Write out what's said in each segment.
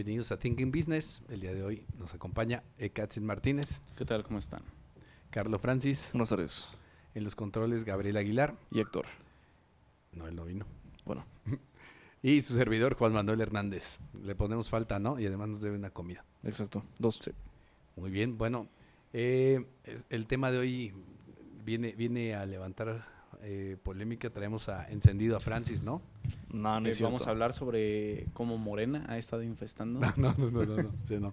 Bienvenidos a Thinking Business. El día de hoy nos acompaña Ekatzin Martínez, ¿Qué tal? ¿Cómo están? Carlos Francis, Buenas tardes. en los controles Gabriel Aguilar, Y Héctor. no, él no vino, Bueno, y su servidor Juan Manuel Hernández. Le ponemos falta, ¿no? Y además nos debe una comida. exacto. Dos. Muy bien, bueno, eh, es- el tema de hoy viene, viene a levantar eh, polémica. Traemos a encendido a Francis, ¿no? No, no Eh, es cierto. vamos a hablar sobre cómo Morena ha estado infestando. No, no, no, no, no, sí, no.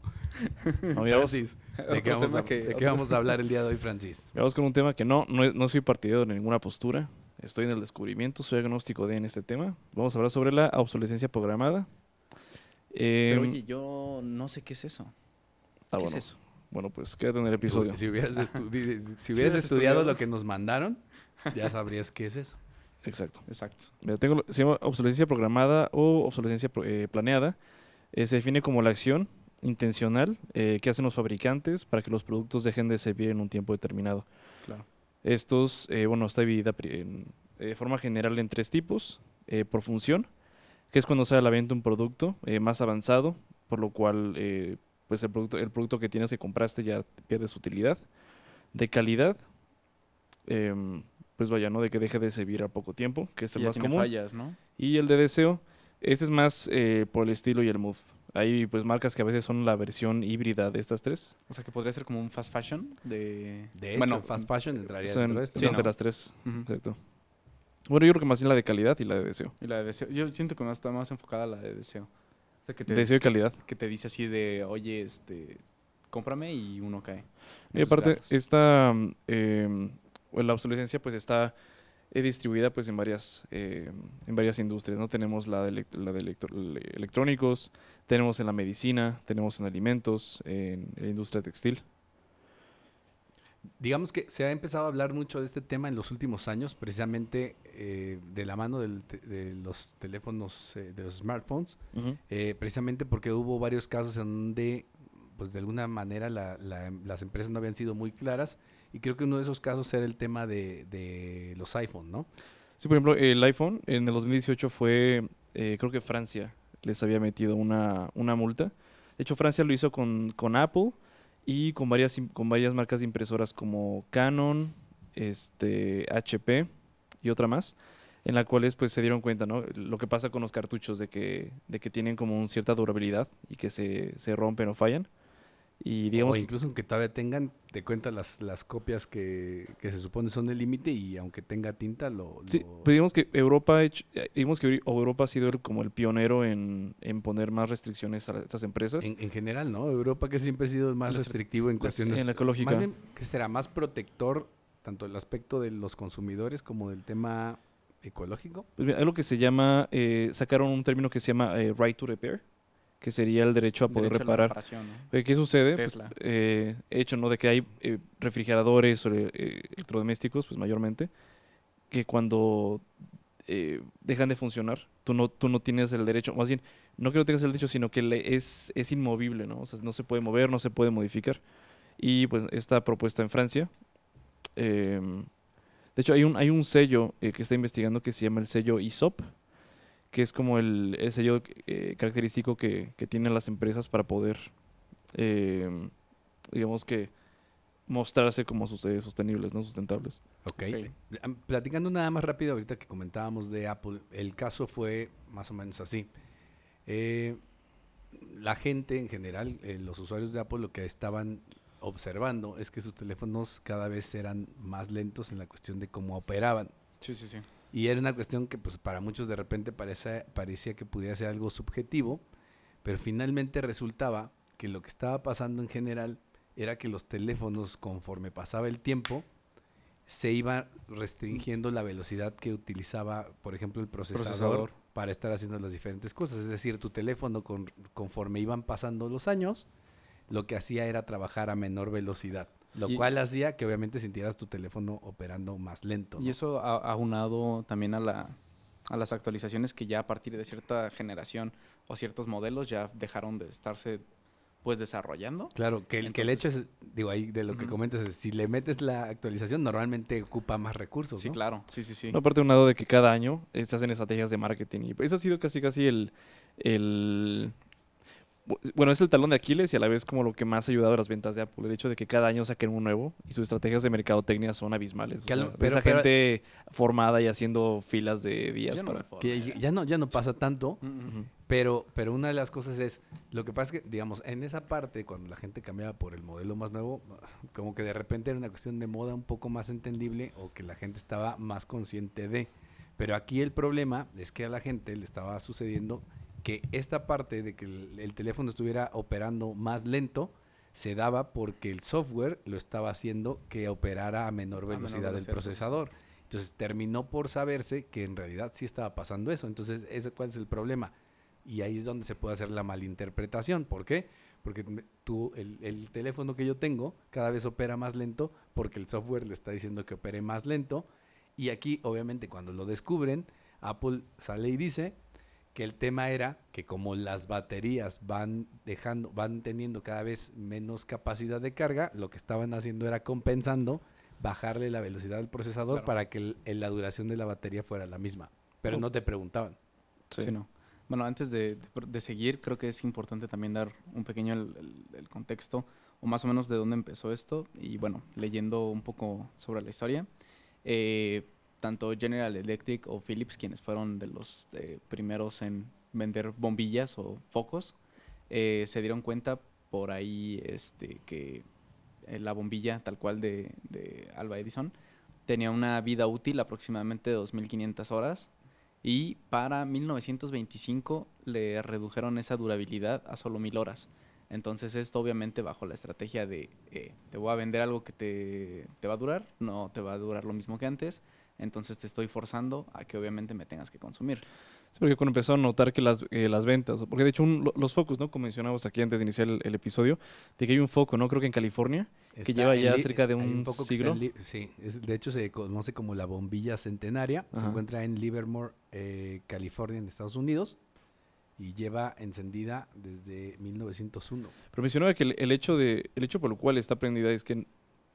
No, mira, vamos, Francis, ¿de qué, vamos tema a, que- de qué vamos a hablar el día de hoy, Francis? vamos con un tema que no, no, no soy partidario de ninguna postura. Estoy en el descubrimiento, soy agnóstico de en este tema. Vamos a hablar sobre la obsolescencia programada. Pero Em, oye, yo no sé qué es eso. ah, ¿Qué bueno, es eso? bueno, pues quédate en el episodio. Si hubieras, estu- si hubieras hubieras estudiado estudiado. lo que nos mandaron, ya sabrías qué es eso. Exacto. Exacto. Mira, tengo, se llama obsolescencia programada o obsolescencia eh, planeada. Eh, se define como la acción intencional eh, que hacen los fabricantes para que los productos dejen de servir en un tiempo determinado. Claro. Estos, bueno, está dividida de forma general en tres tipos. por función, que es cuando sale a la venta un producto más avanzado, por lo cual pues el producto, el producto que tienes que compraste ya pierde su utilidad. De calidad, em, pues vaya, ¿no? De que deje de servir a poco tiempo, que es el Y ya más tiene común. fallas, ¿no? Y el de deseo, ese es más eh, por el estilo y el mood. Hay pues marcas que a veces son la versión híbrida de estas tres. O sea, que podría ser como un fast fashion de... De hecho, bueno, fast fashion entraría Son dentro de esto. Sí, entre ¿no? las tres. Exacto. Bueno, yo creo que más bien la de calidad y la de deseo. Y la de deseo. Yo siento que más está más enfocada a la de deseo. O sea, que te, Deseo y calidad. que te dice así de, oye, este, cómprame y uno cae. Y aparte, esta, mm, em, pues, la obsolescencia pues está eh, distribuida pues en varias, eh, en varias industrias, ¿no? Tenemos la de, la de electro- le- electrónicos, tenemos en la medicina, tenemos en alimentos, en la industria textil. Digamos que se ha empezado a hablar mucho de este tema en los últimos años, precisamente eh, de la mano del te- de los teléfonos, eh, de los smartphones, eh, precisamente porque hubo varios casos en donde, pues de alguna manera, la- la- las empresas no habían sido muy claras. Creo que uno de esos casos era el tema de, los iPhone, ¿no? Sí, por ejemplo, el iPhone en el 2018 fue, eh, creo que Francia les había metido una, una multa. De hecho, Francia lo hizo con, con Apple y con varias, con varias marcas de impresoras como Canon, este, HP y otra más, en las cuales pues se dieron cuenta, ¿no? Lo que pasa con los cartuchos de que, de que tienen como una cierta durabilidad y que se, se rompen o fallan. Y digamos o que- incluso aunque todavía tengan, te cuentan las, las copias que, que se supone son el límite y aunque tenga tinta, lo... Sí, lo- pues digamos que Europa eh, digamos que Eur- Europa ha sido el- como el pionero en, en poner más restricciones a estas empresas. En, en general, ¿no? Europa que siempre ha sido más Las- restrictivo en cuestiones... en la ecológica. Más bien que será más protector tanto el aspecto de los consumidores como del tema ecológico. Pues hay lo que se llama, eh, sacaron un término que se llama eh, right to repair, que sería el derecho a poder Derecho a reparar. reparación, ¿no? Eh, ¿Qué sucede? Pues, Tesla. eh, hecho, ¿no? De que hay eh, refrigeradores o eh, electrodomésticos, pues mayormente, que cuando eh, dejan de funcionar, tú no, tú no tienes el derecho, más bien, no que no tengas el derecho, sino que le- es, es inmovible, ¿no? O sea, no se puede mover, no se puede modificar. Y pues esta propuesta en Francia, em, de hecho hay un, hay un sello eh, que está investigando que se llama el sello ISOP, que es como el, el sello eh, característico que, que tienen las empresas para poder, em, digamos que, mostrarse como eh, sostenibles, no sustentables. Ok. Ok. Am- Platicando nada más rápido ahorita que comentábamos de Apple, el caso fue más o menos así. Eh, la gente en general, eh, los usuarios de Apple, lo que estaban observando es que sus teléfonos cada vez eran más lentos en la cuestión de cómo operaban. Sí, sí, sí. Y era una cuestión que pues para muchos de repente parece- parecía que pudiera ser algo subjetivo, pero finalmente resultaba que lo que estaba pasando en general era que los teléfonos conforme pasaba el tiempo se iba restringiendo la velocidad que utilizaba, por ejemplo, el procesador, Procesador. para estar haciendo las diferentes cosas. Es decir, tu teléfono con- conforme iban pasando los años lo que hacía era trabajar a menor velocidad. Lo Y- cual hacía que obviamente sintieras tu teléfono operando más lento. Y eso a- aunado también a, la, a las actualizaciones que ya a partir de cierta generación o ciertos modelos ya dejaron de estarse pues desarrollando. Claro, que el, que el hecho es, digo, ahí de lo que comentas, es, si le metes la actualización, normalmente ocupa más recursos, Sí, ¿no? claro, sí, sí, sí. No, aparte de un lado de que cada año se hacen estrategias de marketing y eso ha sido casi casi el, bueno, es el talón de Aquiles y a la vez como lo que más ha ayudado a las ventas de Apple, el hecho de que cada año saquen un nuevo y sus estrategias de mercadotecnia son abismales. O Que al- sea, ves pero- a pero- gente formada y haciendo filas de días Ya no para... forma, Que ya no, ya no pasa tanto, Mm, mm. Ujú. pero, pero una de las cosas es, lo que pasa es que, digamos, en esa parte, cuando la gente cambiaba por el modelo más nuevo, como que de repente era una cuestión de moda un poco más entendible o que la gente estaba más consciente de. Pero aquí el problema es que a la gente le estaba sucediendo que esta parte de que el, el teléfono estuviera operando más lento se daba porque el software lo estaba haciendo que operara a menor menor velocidad del velocidad del procesador. Entonces terminó por saberse que en realidad sí estaba pasando eso. Entonces, ¿ese cuál es el problema? Y ahí es donde se puede hacer la malinterpretación. ¿Por qué? Porque tú, el, el teléfono que yo tengo cada vez opera más lento porque el software le está diciendo que opere más lento. Y aquí, obviamente, cuando lo descubren, Apple sale y dice que el tema era que como las baterías van dejando, van teniendo cada vez menos capacidad de carga, lo que estaban haciendo era compensando bajarle la velocidad del procesador Claro. para que el- el- la duración de la batería fuera la misma. Pero Oh. no te preguntaban. Sí. Sí, no. Bueno, antes de, de seguir, creo que es importante también dar un pequeño el, el- el contexto o más o menos de dónde empezó esto. Y bueno, leyendo un poco sobre la historia, eh, tanto General Electric o Philips, quienes fueron de los eh, primeros en vender bombillas o focos, eh, se dieron cuenta por ahí este, que eh, la bombilla tal cual de, de Alba Edison tenía una vida útil aproximadamente de 2.500 horas y para 1925 le redujeron esa durabilidad a solo 1.000 horas. Entonces esto obviamente bajo la estrategia de eh, te voy a vender algo que te, te va a durar, no te va a durar lo mismo que antes, entonces te estoy forzando a que obviamente me tengas que consumir. Sí, porque cuando empezó a notar que las, eh, las ventas, porque de hecho un- lo- los focos, ¿no? Como mencionamos aquí antes de iniciar el, el episodio, de que hay un foco, ¿no? Creo que en California, que Está lleva en ya cerca de hay un poco que siglo. sí, es- de hecho se conoce como la bombilla centenaria. Se Ajá. encuentra en Livermore, eh, California, en Estados Unidos. Y lleva encendida desde 1901. Pero mencionaba que el, el hecho de el hecho por el cual está prendida es que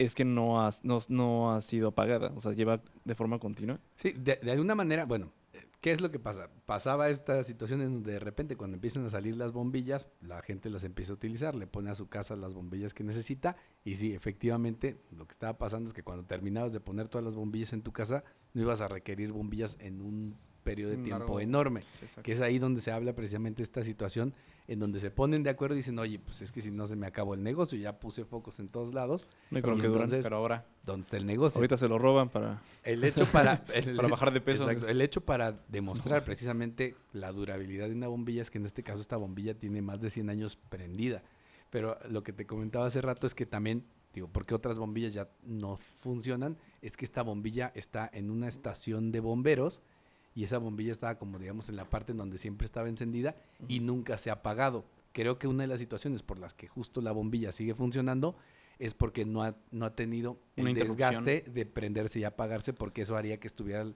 es que no ha, no, no ha sido apagada, o sea, lleva de forma continua. Sí, de, de alguna manera, bueno, ¿qué es lo que pasa? Pasaba esta situación en donde de repente cuando empiezan a salir las bombillas, la gente las empieza a utilizar, le pone a su casa las bombillas que necesita y sí, efectivamente, lo que estaba pasando es que cuando terminabas de poner todas las bombillas en tu casa, no ibas a requerir bombillas en un periodo de tiempo largo- enorme, Exacto. que es ahí donde se habla precisamente de esta situación en donde se ponen de acuerdo y dicen, oye, pues es que si no se me acabó el negocio, ya puse focos en todos lados, No lo que duran. entonces- Pero ahora, ¿dónde está el negocio? Ahorita se lo roban para... El hecho para, el Para bajar de peso. Exacto, el hecho para demostrar precisamente la durabilidad de una bombilla es que en este caso esta bombilla tiene más de 100 años prendida. Pero lo que te comentaba hace rato es que también, digo, porque otras bombillas ya no funcionan, es que esta bombilla está en una estación de bomberos y esa bombilla estaba como digamos en la parte en donde siempre estaba encendida y nunca se ha apagado. Creo que una de las situaciones por las que justo la bombilla sigue funcionando es porque no ha, no ha tenido el desgaste de prenderse y apagarse porque eso haría que estuviera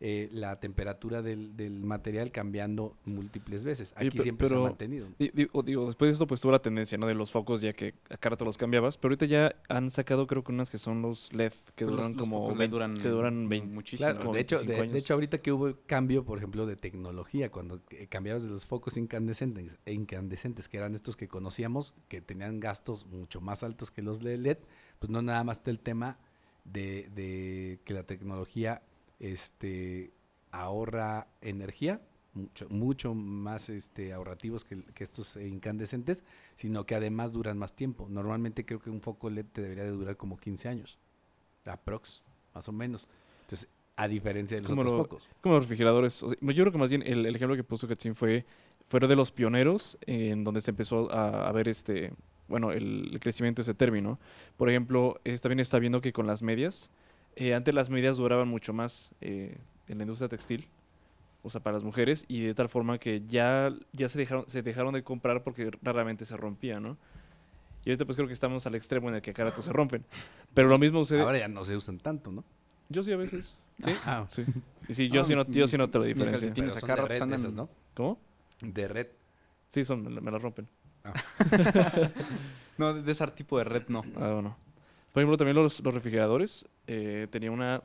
eh, la temperatura del, del material cambiando múltiples veces. Aquí siempre se ha mantenido. Di- Digo, digo, después de esto pues tuvo la tendencia, ¿no? De los focos ya que a cada rato los cambiabas, pero ahorita ya han sacado creo que unas que son los LED que Pues duran los como focos LED 20 duran que duran 20 muchísimo. Claro, de hecho, 25 de, hecho ahorita que hubo el cambio, por ejemplo, de tecnología, cuando eh, cambiabas de los focos incandescentes, e incandescentes, que eran estos que conocíamos, que tenían gastos mucho más altos que los LED, pues no nada más está el tema de, de que la tecnología este, ahorra energía, mucho, mucho más este, ahorrativos que, que estos incandescentes, sino que además duran más tiempo. Normalmente creo que un foco LED te debería de durar como 15 años, aprox, más o menos. Entonces, a diferencia de Es los como otros lo- focos. como los refrigeradores. o sea, yo creo que más bien el, el ejemplo que puso Katzin fue, fueron de los pioneros en donde se empezó a, a ver este, bueno, el, el crecimiento de ese término. Por ejemplo, es- también está viendo que con las medias, eh, antes las medias duraban mucho más eh, en la industria textil, o sea, para las mujeres, y de tal forma que ya, ya se, dejaron, se dejaron de comprar porque raramente se rompía, ¿no? Y ahorita pues creo que estamos al extremo en el que cada rato se rompen. Pero lo mismo sucede... Ahora ya no se usan tanto, ¿no? Yo sí a veces. Sí. Ah, Sí. Y sí, yo, Ah, sí, no, mis- yo sí noto la mis diferencia. son acá de ratos red andan- esas, ¿no? ¿Cómo? De red. Sí, son, me, me la rompen. No, de ese tipo de red no. Ah, bueno. Por ejemplo, también los, los refrigeradores. eh, tenía una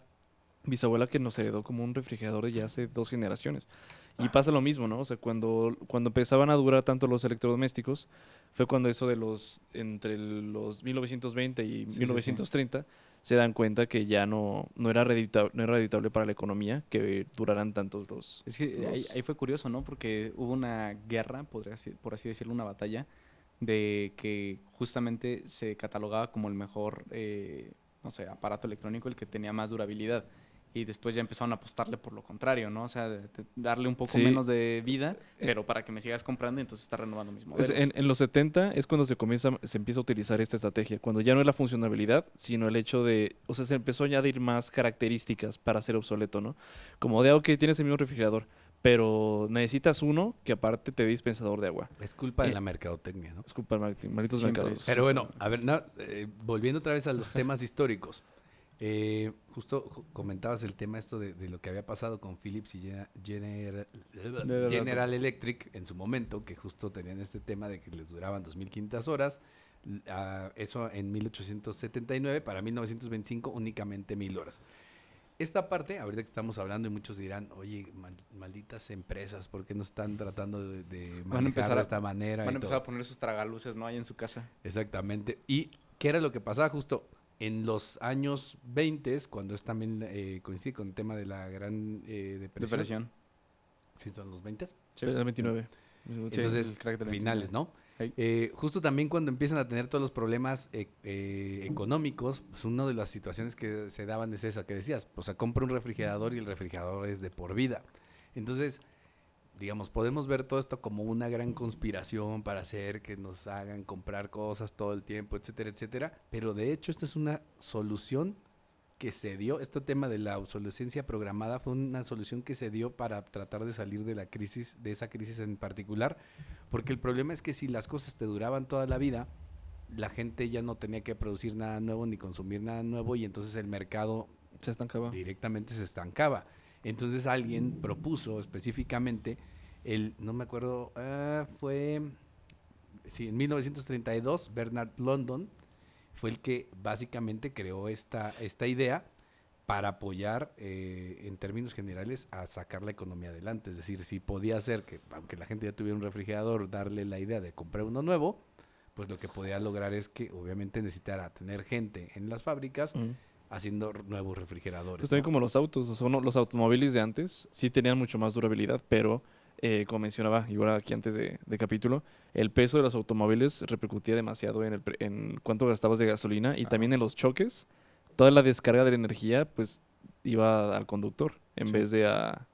bisabuela que nos heredó como un refrigerador de ya hace dos generaciones. Y pasa lo mismo, ¿no? O sea, cuando, cuando empezaban a durar tanto los electrodomésticos, fue cuando eso de los, entre los 1920 y sí, 1930, se dan cuenta que ya no, no, era reditable, no era reditable para la economía que duraran tantos los... Es que ahí, los- ahí fue curioso, ¿no? Porque hubo una guerra, podría por así decirlo, una batalla, de que justamente se catalogaba como el mejor, eh, no sé, aparato electrónico, el que tenía más durabilidad. Y después ya empezaron a apostarle por lo contrario, ¿no? O sea, de- de darle un poco Sí. menos de vida, Eh, pero para que me sigas comprando, entonces está renovando mis modelos. en, en los 70 es cuando se comienza, se empieza a utilizar esta estrategia, cuando ya no es la funcionalidad, sino el hecho de, o sea, se empezó a añadir más características para ser obsoleto, ¿no? Como de, ok, tienes el mismo refrigerador, pero necesitas uno que aparte te dé dispensador de agua. Es culpa de Eh, la mercadotecnia, ¿no? Es culpa del marketing, malditos mercados. Pero bueno, a ver, eh, volviendo otra vez a los temas históricos. Eh, justo ju- comentabas el tema esto de, de lo que había pasado con Philips y Gene- General, Electric en su momento, que justo tenían este tema de que les duraban 2.500 horas. Ah, eso en 1879, para 1925 únicamente 1.000 horas. Esta parte, ahorita que estamos hablando y muchos dirán, oye, mal- malditas empresas, ¿por qué no están tratando de, de Van a manejar empezar de a- esta manera? Van a empezar todo? a poner sus tragaluces, ¿no? Ahí en su casa. Exactamente. ¿Y qué era lo que pasaba justo en los años 20, cuando es también eh, coincide con el tema de la gran eh, depresión? Depresión. Sí, son los 20. El 29. Entonces, el crack del finales, 29. ¿no? Eh, justo también cuando empiezan a tener todos los problemas eh, eh, económicos, pues una de las situaciones que se daban es esa que decías, o sea, compra un refrigerador y el refrigerador es de por vida. Entonces, digamos, podemos ver todo esto como una gran conspiración para hacer que nos hagan comprar cosas todo el tiempo, etcétera, etcétera, pero de hecho esta es una solución que se dio, este tema de la obsolescencia programada fue una solución que se dio para tratar de salir de la crisis, de esa crisis en particular, porque el problema es que si las cosas te duraban toda la vida, la gente ya no tenía que producir nada nuevo ni consumir nada nuevo y entonces el mercado Se estancaba. directamente se estancaba. Entonces alguien propuso específicamente el, no me acuerdo, ah, fue, sí, en 1932, Bernard London fue el que básicamente creó esta, esta idea para apoyar eh, en términos generales a sacar la economía adelante. Es decir, si podía hacer que, aunque la gente ya tuviera un refrigerador, darle la idea de comprar uno nuevo, pues lo que podía lograr es que obviamente necesitara tener gente en las fábricas Ujú. haciendo nuevos refrigeradores. Pues también ¿no? como los autos, o sea, uno- los automóviles de antes sí tenían mucho más durabilidad, pero eh, como mencionaba igual aquí antes de, de capítulo, el peso de los automóviles repercutía demasiado en, el, pre- en cuánto gastabas de gasolina y también en los choques. Toda la descarga de la energía pues iba al conductor en Sí. vez de a-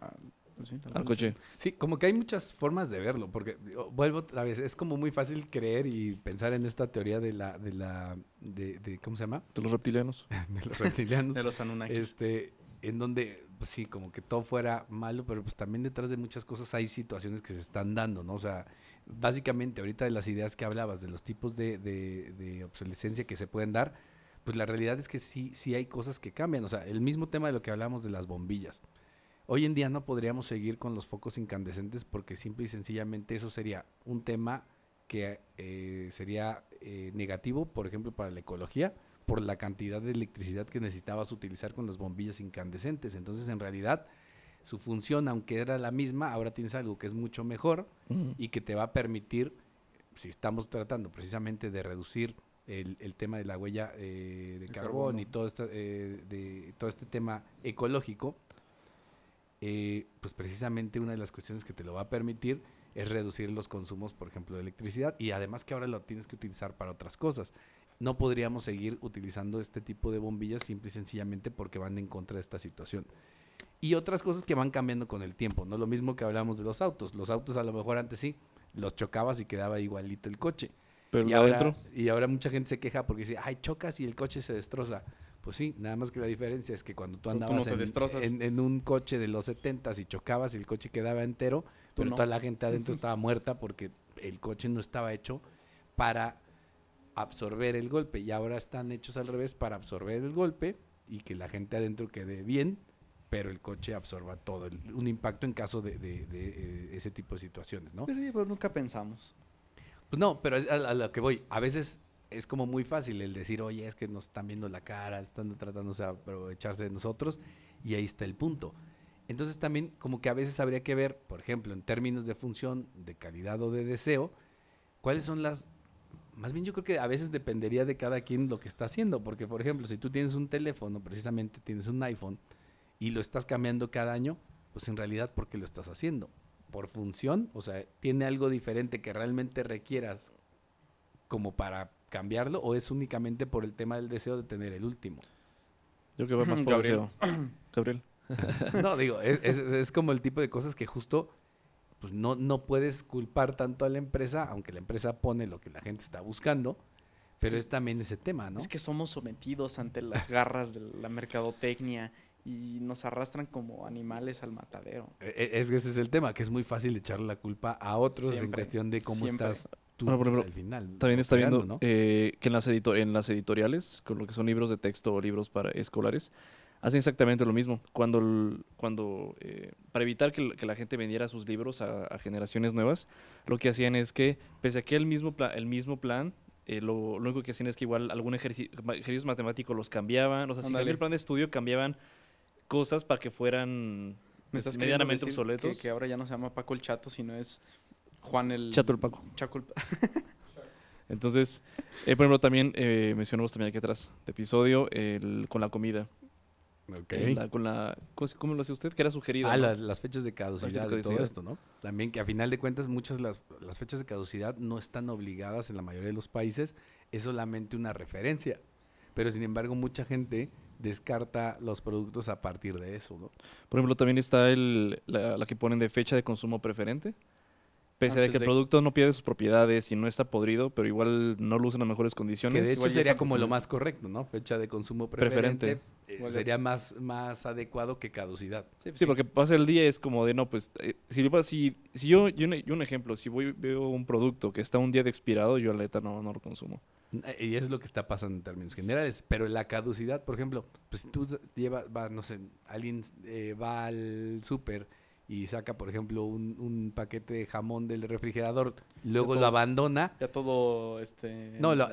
Ah, pues sí, al coche. Sí, como que hay muchas formas de verlo, porque digo, vuelvo otra vez, es como muy fácil creer y pensar en esta teoría de la, de la, de, de- ¿cómo se llama? De los reptilianos. De los reptilianos. De los Anunnakis. este, en donde, pues sí, como que todo fuera malo, pero pues también detrás de muchas cosas hay situaciones que se están dando, ¿no? O sea, básicamente ahorita de las ideas que hablabas, de los tipos de, de- de obsolescencia que se pueden dar, pues la realidad es que sí, sí hay cosas que cambian. O sea, el mismo tema de lo que hablamos de las bombillas. Hoy en día no podríamos seguir con los focos incandescentes porque simple y sencillamente eso sería un tema que eh, sería eh, negativo, por ejemplo, para la ecología, por la cantidad de electricidad que necesitabas utilizar con las bombillas incandescentes. Entonces, en realidad, su función, aunque era la misma, ahora tienes algo que es mucho mejor y que te va a permitir, si estamos tratando precisamente de reducir el, el tema de la huella eh, de carbón y carbono. todo este, eh, de, todo este tema ecológico, eh, pues precisamente una de las cuestiones que te lo va a permitir es reducir los consumos, por ejemplo, de electricidad y además que ahora lo tienes que utilizar para otras cosas. No podríamos seguir utilizando este tipo de bombillas simple y sencillamente porque van en contra de esta situación. Y otras cosas que van cambiando con el tiempo, no lo mismo que hablamos de los autos. Los autos a lo mejor antes sí, los chocabas y quedaba igualito el coche. Pero y, ahora, adentro, y ahora mucha gente se queja porque dice, ay, chocas y el coche se destroza. Pues sí, nada más que la diferencia es que cuando tú Pero tú no andabas en, destrozas. en- en un coche de los 70 y chocabas y el coche quedaba entero, pero no. toda la gente adentro estaba muerta porque el coche no estaba hecho para absorber el golpe y ahora están hechos al revés para absorber el golpe y que la gente adentro quede bien, pero el coche absorba todo, el- un impacto en caso de, de- de, eh, ese tipo de situaciones, ¿no? Pues sí, pero nunca pensamos. Pues no, pero es a, a lo que voy. A veces es como muy fácil el decir, oye, es que nos están viendo la cara, están tratándose de aprovecharse de nosotros, y ahí está el punto. Entonces también como que a veces habría que ver, por ejemplo, en términos de función, de calidad o de deseo, cuáles son las... Más bien yo creo que a veces dependería de cada quien lo que está haciendo, porque por ejemplo, si tú tienes un teléfono, precisamente tienes un iPhone, y lo estás cambiando cada año, pues en realidad, ¿por qué lo estás haciendo? ¿Por función? O sea, ¿tiene algo diferente que realmente requieras como para cambiarlo o es únicamente por el tema del deseo de tener el último? Yo creo que va más por Gabriel. deseo. Gabriel. No, digo, es, es- es como el tipo de cosas que justo pues no, no puedes culpar tanto a la empresa, aunque la empresa pone lo que la gente está buscando, pero es también ese tema, ¿no? Es que somos sometidos ante las garras de la mercadotecnia y nos arrastran como animales al matadero. E- e- Es que ese es el tema, que es muy fácil echarle la culpa a otros en Siempre, cuestión de cómo siempre. estás tú Bueno, al final. También está creando, viendo ¿no? eh, que en las, en las editoriales, con lo que son libros de texto o libros para escolares, hacen exactamente lo mismo. Cuando, cuando eh, para evitar que, que la gente vendiera sus libros a, a generaciones nuevas, lo que hacían es que, pese a que el mismo, pla- el mismo plan, eh, lo, lo único que hacían es que igual algún ejerci- ma- ejercicios matemáticos los cambiaban, o sea, si cambiaba el plan de estudio, cambiaban cosas para que fueran Me pues, estás medianamente decir obsoletos. Que, que ahora ya no se llama Paco el Chato, sino es Juan el... Chato el Paco. Chaco el Entonces, eh, por ejemplo, también eh, mencionamos también aquí atrás de episodio el, con la comida. Ok. Eh, la- con la, ¿cómo, lo hace usted? Que era sugerido. Ah, ¿no? las, las fechas de caducidad de y todo caducidad. esto, ¿no? También que a final de cuentas muchas de las, las fechas de caducidad no están obligadas en la mayoría de los países, es solamente una referencia. Pero sin embargo mucha gente descarta los productos a partir de eso, ¿no? Por ejemplo, también está el, la, la que ponen de fecha de consumo preferente. Pese a que el de- producto no pierde sus propiedades y no está podrido, pero igual no lo usan en mejores Que condiciones. de hecho igual sería como lo más correcto, ¿no? Fecha de consumo Preferente. preferente. eh, sería más, más adecuado que caducidad. Sí, porque pasa el día y es como de, no, pues, eh, si, si, si yo, yo, un- yo un ejemplo, si voy veo un producto que está un día de expirado, yo la neta no, no lo consumo. Eh, Y es lo que está pasando en términos generales. Pero la caducidad, por ejemplo, pues si tú llevas, va, no sé, alguien eh, va al súper y saca, por ejemplo, un, un paquete de jamón del refrigerador, luego lo abandona. Ya todo este No, lo-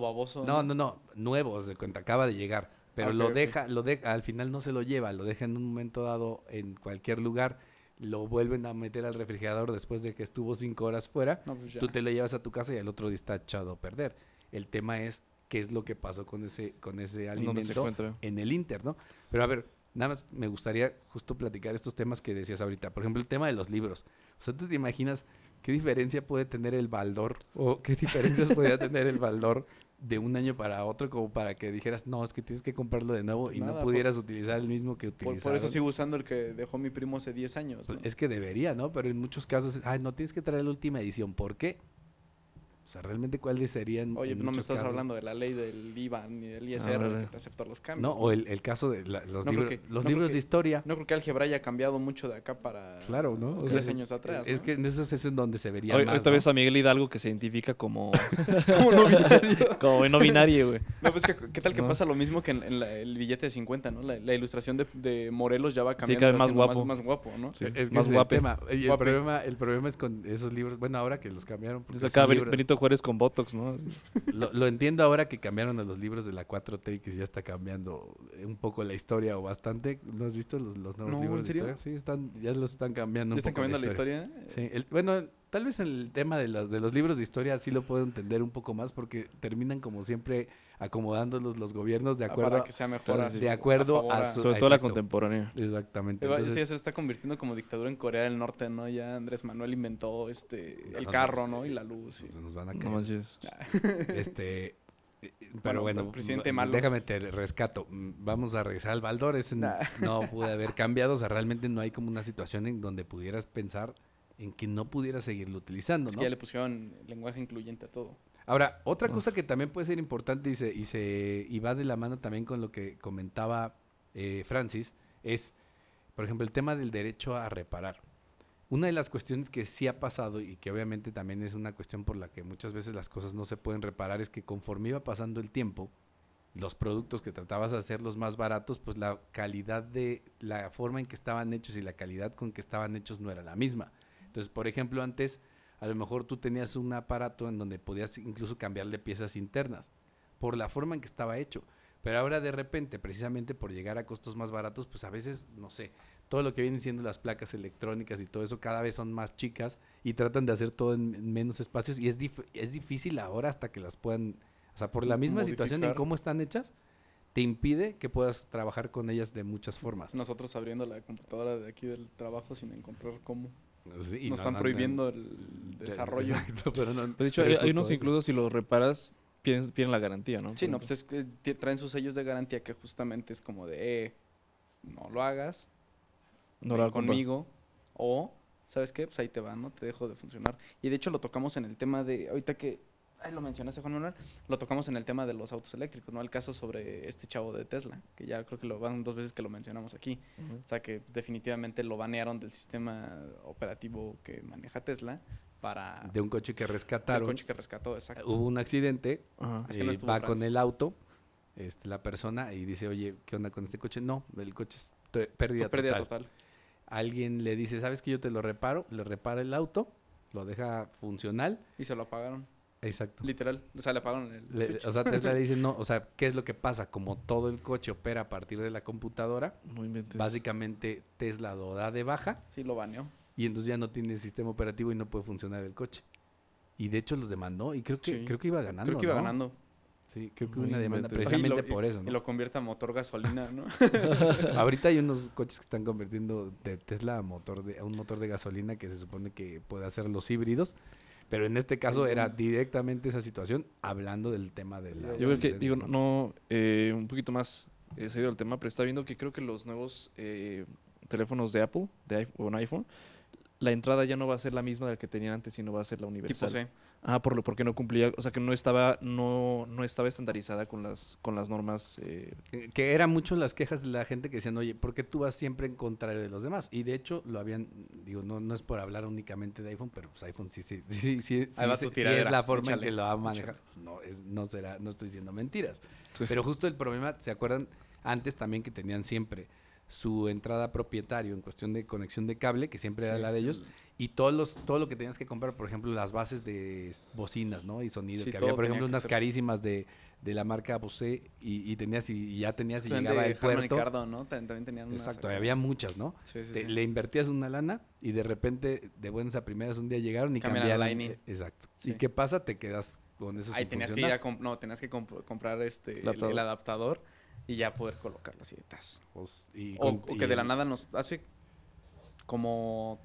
baboso. No, no, no, nuevo, se cuenta, acaba de llegar. Pero Ah, lo deja, lo deja, al final no se lo lleva, lo deja en un momento dado en cualquier lugar, lo vuelven a meter al refrigerador después de que estuvo cinco horas fuera. No, pues. Tú te lo llevas a tu casa y el otro día está echado a perder. El tema es qué es lo que pasó con ese, con ese ¿En dónde se alimento en el Inter, ¿no? Pero a ver, nada más me gustaría justo platicar estos temas que decías ahorita. Por ejemplo, el tema de los libros. O sea, ¿tú te imaginas qué diferencia puede tener el baldor o qué diferencias podría tener el baldor de un año para otro como para que dijeras, no, es que tienes que comprarlo de nuevo y Nada, no por- pudieras utilizar el mismo que Por, utilizaron? por eso sigo usando el que dejó mi primo hace 10 años. Pues ¿no? es que debería, ¿no? Pero en muchos casos, ay, no tienes que traer la última edición. ¿Por qué? O sea, realmente cuáles serían. Oye, en no me estás casos? hablando de la ley del IVA ni del ISR Órale. que te acepta los cambios. No, o el, el caso de la- los No creo libros, que- los no libros que- de historia. No creo que álgebra haya cambiado mucho de acá para Claro, ¿no? O tres sea, años atrás. Es ¿no? que en esos es en donde se vería Hoy, más, ahorita ¿no? ves a Miguel Hidalgo que se identifica como, ¿Cómo no binario? como no binario, güey. No, pues que, ¿qué tal que No. pasa lo mismo que en, en la- el billete de 50, ¿no? La, la ilustración de, de Morelos ya va Sí, cambiando. cada vez más guapo. Más, guapo, ¿no? Sí, Es que más ese es el guape. tema. Y el Guape. problema, el problema es con esos libros. Bueno, ahora que los cambiaron. esos acá libros- Benito Juárez con Botox, ¿no? Lo, lo entiendo ahora que cambiaron a los libros de la 4T y que ya está cambiando un poco la historia o bastante. ¿No has visto los, los nuevos No, libros ¿en de historia? Sí, están, ya los están cambiando ¿Ya un están poco cambiando la historia? Sí, el- bueno, tal vez en el tema de, los de los libros de historia sí lo puedo entender un poco más porque terminan como siempre acomodándolos los gobiernos de Ah, acuerdo, para que sea mejor. de a su- de acuerdo a su- Sobre todo la contemporánea. exactamente. Entonces, sí, se está convirtiendo como dictadura en Corea del Norte, ¿no? Ya Andrés Manuel inventó este el No, carro, no. Y la luz. y- pues, nos van a No caer. manches. Este, Bueno, pero bueno, presidente malo. déjame te rescato. Vamos a regresar al Baldor. Ese Nah. no puede haber cambiado. O sea, realmente no hay como una situación en donde pudieras pensar en que no pudieras seguirlo utilizando, Es ¿no? que ya le pusieron lenguaje incluyente a todo. Ahora, otra cosa que también puede ser importante y, se, y, se, y va de la mano también con lo que comentaba eh, Francis es, por ejemplo, el tema del derecho a reparar. una de las cuestiones que sí ha pasado y que obviamente también es una cuestión por la que muchas veces las cosas no se pueden reparar es que conforme iba pasando el tiempo, los productos que tratabas de hacerlos más baratos, pues la calidad de la forma en que estaban hechos y la calidad con que estaban hechos no era la misma. Entonces, por ejemplo, antes a lo mejor tú tenías un aparato en donde podías incluso cambiarle piezas internas por la forma en que estaba hecho. Pero ahora de repente, precisamente por llegar a costos más baratos, pues a veces, no sé, todo lo que vienen siendo las placas electrónicas y todo eso cada vez son más chicas y tratan de hacer todo en, menos espacios y es, es difícil ahora hasta que las puedan, o sea, por la misma situación en cómo están hechas, te impide que puedas trabajar con ellas de muchas formas. Nosotros abriendo la computadora de aquí del trabajo sin encontrar cómo. Nos están prohibiendo el desarrollo. pero de hecho, hay, unos incluso si los reparas, piden, la garantía, ¿no? Sí, no, pues es que traen sus sellos de garantía que justamente es como de, eh, no lo hagas, no lo conmigo, o, ¿sabes qué? Pues ahí te va, ¿no? Te dejo de funcionar. Y de hecho lo tocamos en el tema de, ahorita que Ay, lo mencionaste, Juan Manuel. Lo tocamos en el tema de los autos eléctricos, ¿no? El caso sobre este chavo de Tesla, que ya creo que lo van dos veces que lo mencionamos aquí. O sea, que definitivamente lo banearon del sistema operativo que maneja Tesla para... De un coche que rescataron. De un coche que rescató, exacto. Hubo un accidente, eh, va con el auto, este, la persona, y dice, oye, ¿qué onda con este coche? No, el coche es pérdida, pérdida total. Alguien le dice, ¿sabes que yo te lo reparo? Le repara el auto, lo deja funcional. Y se lo apagaron. Exacto. Literal. O sea, le apagaron el. o sea, Tesla le dice, no, o sea, ¿qué es lo que pasa? Como todo el coche opera a partir de la computadora, básicamente Tesla lo da de baja. Sí, lo baneó. Y entonces ya no tiene sistema operativo y no puede funcionar el coche. Y de hecho los demandó y creo que, creo que iba ganando. Creo que iba ganando. Sí, creo que una demanda precisamente por eso, ¿no? Y lo convierte a motor gasolina, ¿no? Ahorita hay unos coches que están convirtiendo de Tesla a motor de a un motor de gasolina que se supone que puede hacer los híbridos pero en este caso era directamente esa situación hablando del tema de la... Yo creo que, digo, no, eh, un poquito más he seguido el tema, pero está viendo que creo que los nuevos eh, teléfonos de Apple, de iPhone, o un iPhone, la entrada ya no va a ser la misma de la que tenían antes, sino va a ser la universal. Ah, por lo, porque no cumplía, o sea que no estaba, no, no estaba estandarizada con las, con las normas. Eh. que eran mucho las quejas de la gente que decían, oye, ¿por qué tú vas siempre en contrario de los demás? Y de hecho lo habían, digo, no, no es por hablar únicamente de iPhone, pero pues iPhone sí, sí, sí, sí, sí, es la forma en que lo va a manejar. No, es, no será, no estoy diciendo mentiras. Pero justo el problema, ¿se acuerdan? Antes también que tenían siempre su entrada propietario en cuestión de conexión de cable, que siempre era la de ellos, y todos los, todo lo que tenías que comprar, por ejemplo, las bases de bocinas, ¿no? Y sonido, que había, por ejemplo, unas carísimas de, de, la marca Bose y, y, tenías y, ya tenías y llegaba al puerto. Ricardo, ¿no? También tenían Exacto, había muchas, ¿no? le invertías una lana y de repente, de buenas a primeras, un día llegaron y cambiaron. La exacto. ¿Y qué pasa? Te quedas con eso Ahí tenías que ir a no, tenías que comprar este el, adaptador y ya poder colocarlo así de tas. Pues, o, que de la nada nos hace como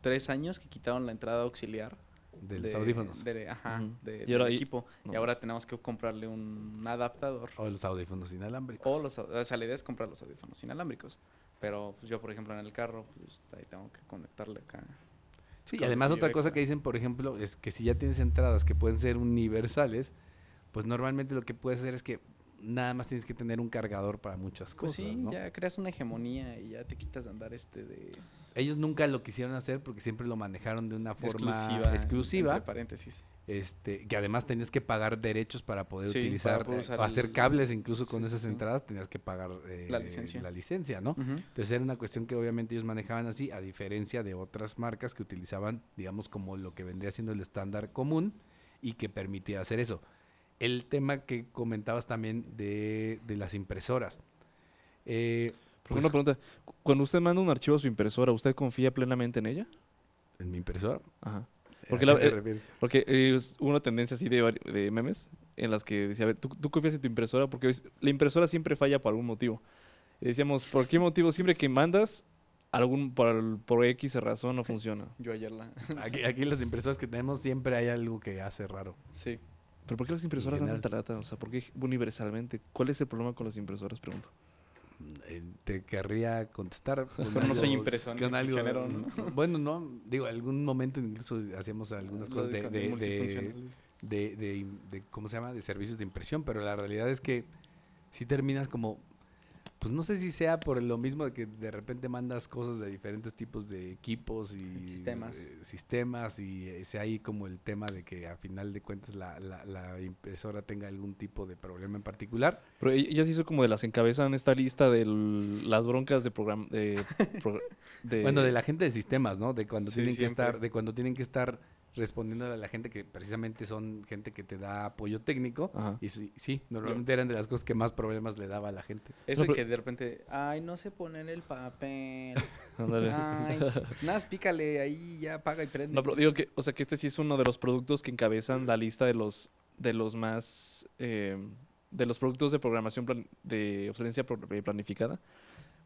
tres años que quitaron la entrada auxiliar. De los audífonos. ajá, del equipo. y ahora tenemos que comprarle un adaptador. O los audífonos inalámbricos. O los, o sea, la idea es comprar los audífonos inalámbricos. Pero pues, yo, por ejemplo, en el carro, pues ahí tengo que conectarle acá. Sí, y además otra cosa que dicen, por ejemplo, es que si ya tienes entradas que pueden ser universales, pues normalmente lo que puedes hacer es que nada más tienes que tener un cargador para muchas pues cosas. sí, ya creas una hegemonía y ya te quitas de andar este de. Ellos nunca lo quisieron hacer porque siempre lo manejaron de una forma exclusiva. paréntesis. Este, que además tenías que pagar derechos para poder utilizar, o eh, hacer cables incluso con esas entradas, tenías que pagar eh, la, licencia. la licencia, ¿no? Entonces era una cuestión que obviamente ellos manejaban así, a diferencia de otras marcas que utilizaban, digamos, como lo que vendría siendo el estándar común y que permitía hacer eso el tema que comentabas también de, las impresoras. Eh, una pues pregunta, cuando usted manda un archivo a su impresora, ¿usted confía plenamente en ella? ¿En mi impresora? Ajá. Porque, la, eh, porque eh, hubo una tendencia así de, memes en las que decía, ¿tú, ¿tú, confías en tu impresora? Porque la impresora siempre falla por algún motivo. Y decíamos, ¿por qué motivo? Siempre que mandas, algún por, por X razón no funciona. Yo ayer la... aquí, aquí las impresoras que tenemos siempre hay algo que hace raro. Sí. ¿Pero por qué las impresoras dan tanta O sea, ¿por qué universalmente? ¿Cuál es el problema con las impresoras? Pregunto. Eh, te querría contestar. Pero no soy impresor. Bueno, no, digo, algún momento incluso hacíamos algunas cosas de, de, de, ¿cómo se llama? De servicios de impresión, pero la realidad es que si terminas como pues no sé si sea por lo mismo de que de repente mandas cosas de diferentes tipos de equipos y Sistemas. eh, sistemas y eh, sea ahí como el tema de que a final de cuentas la, la- la impresora tenga algún tipo de problema en particular. Pero ella ella se hizo como de las encabezan esta lista de las broncas de programa de, pro- de- Bueno, de la gente de sistemas, ¿no? De cuando Sí, tienen que estar, de cuando tienen que estar respondiendo a la gente que precisamente son gente que te da apoyo técnico. Ajá. Y sí, sí, normalmente eran de las cosas que más problemas le daba a la gente. Eso No, que de repente, ay, no se pone en el papel. Ándale. Ay, nada, pícale ahí, ya paga y prende. No, pero digo que, o sea, que este sí es uno de los productos que encabezan la lista de los de los más eh, de los productos de programación plan- de obsolescencia eh, planificada.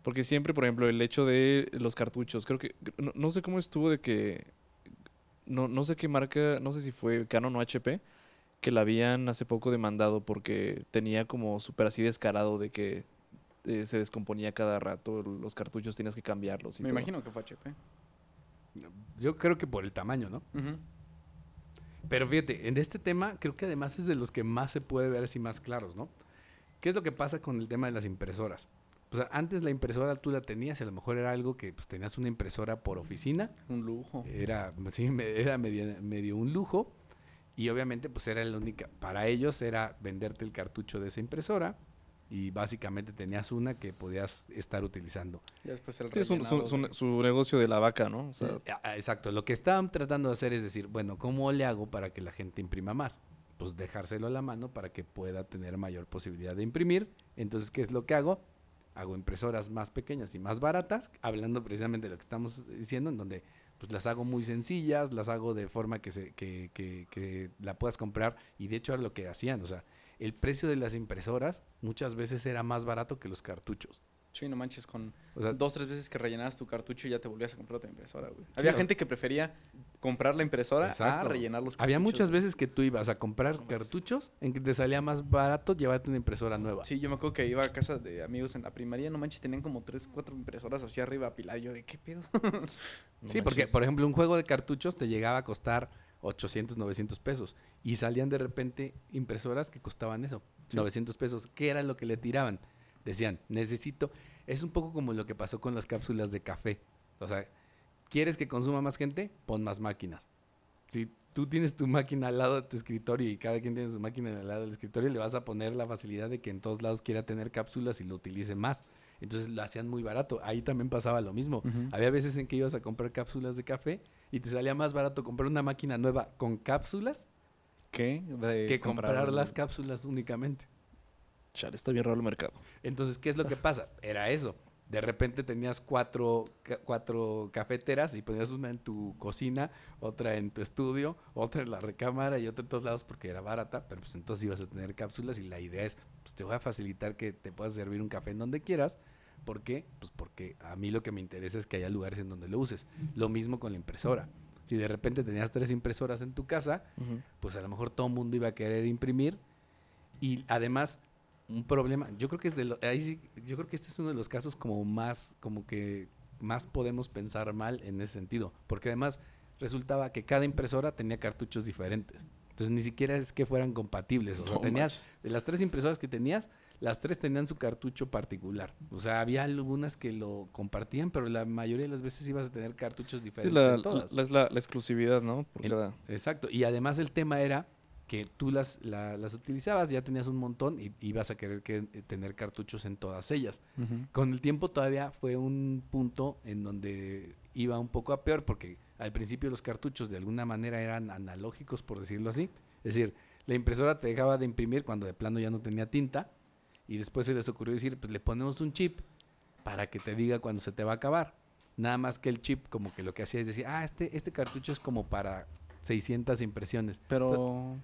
Porque siempre, por ejemplo, el hecho de los cartuchos, creo que no, no sé cómo estuvo de que no, no sé qué marca, no sé si fue Canon o HP, que la habían hace poco demandado porque tenía como súper así descarado de que eh, se descomponía cada rato, los cartuchos tenías que cambiarlos. Y Me todo. imagino que fue HP. Yo creo que por el tamaño, ¿no? Pero fíjate, en este tema creo que además es de los que más se puede ver así más claros, ¿no? ¿Qué es lo que pasa con el tema de las impresoras? O sea, antes la impresora tú la tenías y a lo mejor era algo que pues tenías una impresora por oficina, Un lujo. era, sí, era medio, medio un lujo y obviamente pues era la única, para ellos era venderte el cartucho de esa impresora y básicamente tenías una que podías estar utilizando. Ya después el Sí, es un- su, su- su negocio de la vaca, ¿no? O sea, ah, Exacto, lo que estaban tratando de hacer es decir, bueno, ¿cómo le hago para que la gente imprima más? Pues dejárselo a la mano para que pueda tener mayor posibilidad de imprimir. Entonces, ¿qué es lo que hago? Hago impresoras más pequeñas y más baratas, hablando precisamente de lo que estamos diciendo, en donde pues las hago muy sencillas, las hago de forma que, se, que, que, que la puedas comprar. Y de hecho era lo que hacían, o sea, el precio de las impresoras muchas veces era más barato que los cartuchos. Sí, no manches, con O sea, dos, tres veces que rellenabas tu cartucho ya te volvías a comprar otra impresora, güey. Había o- gente que prefería comprar la impresora a rellenar los cartuchos. Había muchas güey. veces que tú ibas a comprar No, cartuchos en que te salía más barato llevarte una impresora nueva. Sí, yo me acuerdo que iba a casa de amigos en la primaria, no manches, tenían como tres, cuatro impresoras así arriba apiladas. Yo de, ¿qué pedo? no Sí, porque por ejemplo un juego de cartuchos te llegaba a costar 800, 900 pesos y salían de repente impresoras que costaban eso, 900 pesos. ¿Qué era lo que le tiraban? Decían, necesito, es un poco como lo que pasó con las cápsulas de café. O sea, ¿quieres que consuma más gente? Pon más máquinas. Si tú tienes tu máquina al lado de tu escritorio y cada quien tiene su máquina al lado del escritorio, le vas a poner la facilidad de que en todos lados quiera tener cápsulas y lo utilice más. Entonces lo hacían muy barato. Ahí también pasaba lo mismo. Había veces en que ibas a comprar cápsulas de café y te salía más barato comprar una máquina nueva con cápsulas que comprar las cápsulas únicamente. Chale, está bien raro el mercado. Entonces, ¿qué es lo que pasa? Era eso. De repente tenías cuatro, cuatro cafeteras y ponías una en tu cocina, otra en tu estudio, otra en la recámara y otra en todos lados porque era barata, pero pues entonces ibas a tener cápsulas y la idea es, pues te voy a facilitar que te puedas servir un café en donde quieras. ¿Por qué? Pues porque a mí lo que me interesa es que haya lugares en donde lo uses. Lo mismo con la impresora. Si de repente tenías tres impresoras en tu casa, pues a lo mejor todo el mundo iba a querer imprimir y además un problema. Yo creo que es de lo- ahí sí, yo creo que este es uno de los casos como más como que más podemos pensar mal en ese sentido porque además resultaba que cada impresora tenía cartuchos diferentes. Entonces ni siquiera es que fueran compatibles. O sea No tenías de las tres impresoras que tenías las tres tenían su cartucho particular. O sea había algunas que lo compartían pero la mayoría de las veces ibas a tener cartuchos Sí, diferentes la, en todas. la- es la, la exclusividad, ¿no? Por El- cada- Exacto. Y además el tema era que tú las, la- las utilizabas, ya tenías un montón y ibas a querer que, eh, tener cartuchos en todas ellas. Con el tiempo todavía fue un punto en donde iba un poco a peor porque al principio los cartuchos de alguna manera eran analógicos, por decirlo así. Es decir, la impresora te dejaba de imprimir cuando de plano ya no tenía tinta y después se les ocurrió decir, pues le ponemos un chip para que te diga cuando se te va a acabar. Nada más que el chip como que lo que hacía es decir, ah, este, este cartucho es como para 600 impresiones. Pero...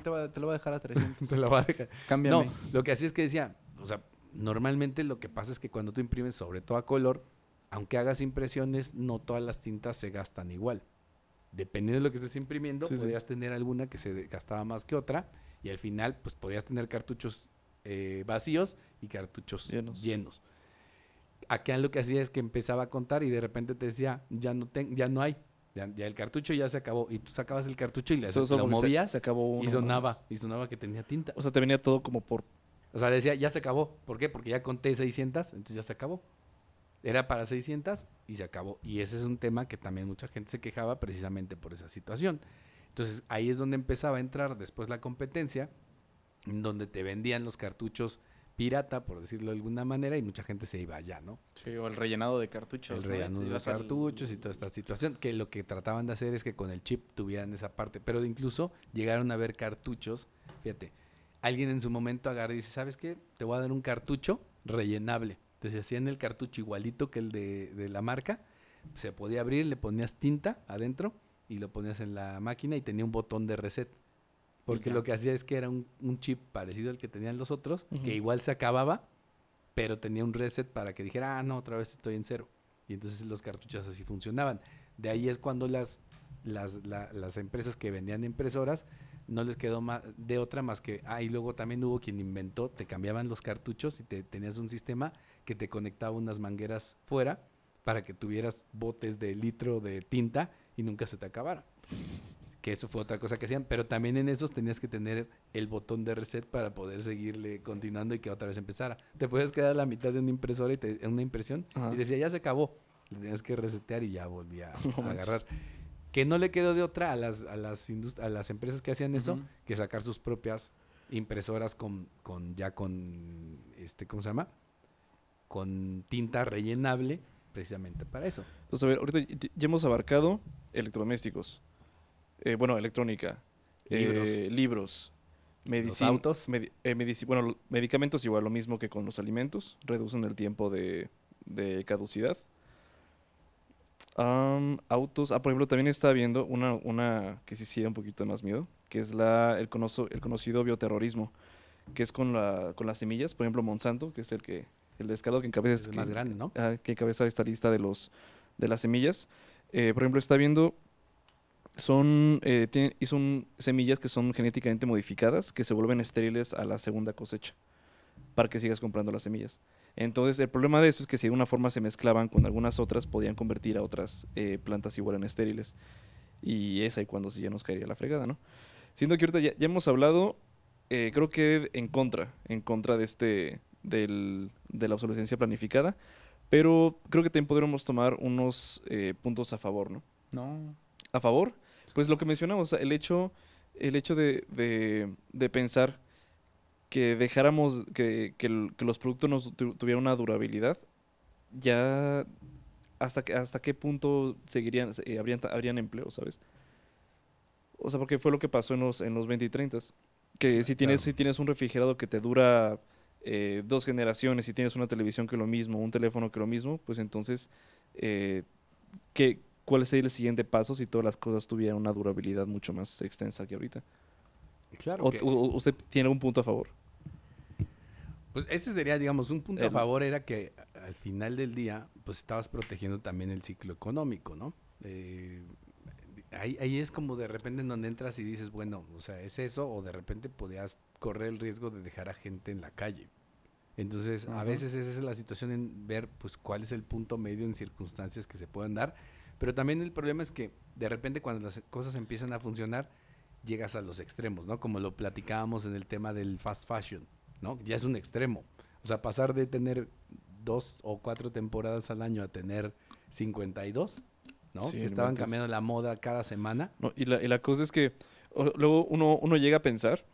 Te, va- te lo voy a dejar a 300. Te lo va a dejar. Cámbiame. No, lo que hacía es que decía, o sea, normalmente lo que pasa es que cuando tú imprimes sobre todo a color, aunque hagas impresiones, no todas las tintas se gastan igual. Dependiendo de lo que estés imprimiendo, Sí, sí. podías tener alguna que se gastaba más que otra y al final pues podías tener cartuchos eh, vacíos y cartuchos Llenos. llenos. Acá lo que hacía es que empezaba a contar y de repente te decía, ya no, ten- ya no hay, ya, ya el cartucho ya se acabó y tú sacabas el cartucho y le So- lo se- movías se acabó y sonaba, y sonaba que tenía tinta. O sea, te venía todo como por O sea, decía, ya se acabó. ¿Por qué? Porque ya conté 600, entonces ya se acabó. Era para 600 y se acabó. Y ese es un tema que también mucha gente se quejaba precisamente por esa situación. Entonces ahí es donde empezaba a entrar después la competencia, en donde te vendían los cartuchos pirata, por decirlo de alguna manera, y mucha gente se iba allá, ¿no? Sí, o el rellenado de cartuchos. El ¿no? rellenado de al- cartuchos y toda esta situación, que lo que trataban de hacer es que con el chip tuvieran esa parte, pero incluso llegaron a ver cartuchos, fíjate, alguien en su momento agarra y dice, ¿sabes qué? Te voy a dar un cartucho rellenable. Entonces hacían el cartucho igualito que el de, de la marca, se podía abrir, le ponías tinta adentro y lo ponías en la máquina y tenía un botón de reset. Porque ya. lo que hacía es que era un, un chip parecido al que tenían los otros, que igual se acababa, pero tenía un reset para que dijera, ah, no, otra vez estoy en cero. Y entonces los cartuchos así funcionaban. De ahí es cuando las, las, la- las empresas que vendían impresoras no les quedó ma- de otra más que, ah, y luego también hubo quien inventó, te cambiaban los cartuchos y te tenías un sistema que te conectaba unas mangueras fuera para que tuvieras botes de litro de tinta y nunca se te acabara. Que eso fue otra cosa que hacían, pero también en esos tenías que tener el botón de reset para poder seguirle continuando y que otra vez empezara. Te puedes quedar a la mitad de una impresora y te, una impresión Ajá. y decía, ya se acabó. Le tenías que resetear y ya volvía a, agarrar. Que no le quedó de otra a las, a las, indust- a las empresas que hacían eso que sacar sus propias impresoras con, con ya con, este, ¿cómo se llama? Con tinta rellenable precisamente para eso. Entonces, a ver, ahorita ya hemos abarcado electrodomésticos, eh, bueno, electrónica, Libros. eh, libros, medicina, autos. medi- eh, medici- bueno, medicamentos igual lo mismo que con los alimentos, reducen el tiempo de, de caducidad. Am, autos, ah, por ejemplo, también está viendo una, una que sí sí da un poquito más miedo, que es la, el, conoso- el conocido bioterrorismo, que es con, la, con las semillas, por ejemplo, Monsanto, que es el que el descaro que encabeza Es el más que- grande, ¿no? ah, que encabeza esta lista de los de las semillas. Eh, por ejemplo, está viendo son eh, tiene- y son semillas que son genéticamente modificadas que se vuelven estériles a la segunda cosecha para que sigas comprando las semillas. Entonces, el problema de eso es que si de alguna forma se mezclaban con algunas otras, podían convertir a otras eh, plantas igual en estériles. Y es ahí cuando sí ya nos caería la fregada, ¿no? Siendo que ahorita ya, ya hemos hablado, eh, creo que en contra, en contra de este, del, de la obsolescencia planificada, pero creo que también podríamos tomar unos eh, puntos a favor, ¿no? No. a favor, pues lo que mencionamos, el hecho, el hecho de, de- de pensar que dejáramos que, que los productos nos tu- tuvieran una durabilidad, ya hasta, que- hasta qué punto seguirían, eh, habrían, habrían empleo, ¿sabes? O sea, porque fue lo que pasó en los, en los 20 y 30. Que si tienes, si tienes un refrigerador que te dura eh, dos generaciones, si tienes una televisión que lo mismo, un teléfono que lo mismo, pues entonces, eh, ¿qué, ¿cuál sería el siguiente paso si todas las cosas tuvieran una durabilidad mucho más extensa que ahorita? Claro. ¿O, que- o- usted tiene un punto a favor? Pues ese sería, digamos, un punto a favor era que al final del día, pues estabas protegiendo también el ciclo económico, ¿no? Eh, ahí, ahí es como de repente en donde entras y dices, bueno, o sea, es eso, o de repente podías correr el riesgo de dejar a gente en la calle. Entonces, a veces esa es la situación en ver, pues, cuál es el punto medio en circunstancias que se puedan dar. Pero también el problema es que de repente cuando las cosas empiezan a funcionar, llegas a los extremos, ¿no? Como lo platicábamos en el tema del fast fashion, ¿no? Ya es un extremo. O sea, pasar de tener dos o cuatro temporadas al año a tener 52, ¿no? Sí, que no estaban cambiando la moda cada semana. No, y, la, y la cosa es que o- luego uno, uno llega a pensar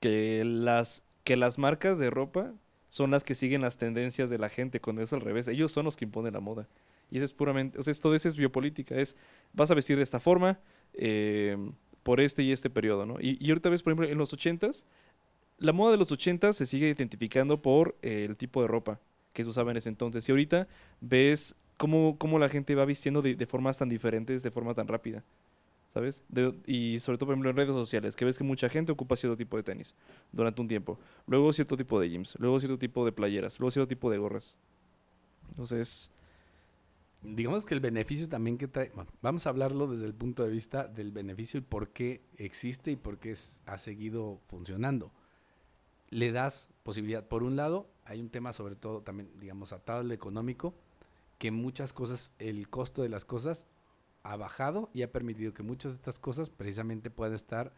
que las, que las marcas de ropa son las que siguen las tendencias de la gente, cuando es al revés. Ellos son los que imponen la moda. Y eso es puramente, o sea, todo eso es biopolítica. Es, vas a vestir de esta forma eh, por este y este periodo, ¿no? Y, y ahorita ves, por ejemplo, en los ochentas, la moda de los ochentas se sigue identificando por eh, el tipo de ropa que se usaba en ese entonces. Y ahorita ves cómo, cómo la gente va vistiendo de, formas tan diferentes, de forma tan rápida. ¿Sabes? Y sobre todo, por ejemplo, en redes sociales, que ves que mucha gente ocupa cierto tipo de tenis durante un tiempo. Luego cierto tipo de jeans, luego cierto tipo de playeras, luego cierto tipo de gorras. Entonces, Digamos que el beneficio también que trae, bueno, vamos a hablarlo desde el punto de vista del beneficio y por qué existe y por qué es- ha seguido funcionando. Le das posibilidad, por un lado, hay un tema sobre todo también, digamos, atado al económico, que muchas cosas, el costo de las cosas ha bajado y ha permitido que muchas de estas cosas precisamente puedan estar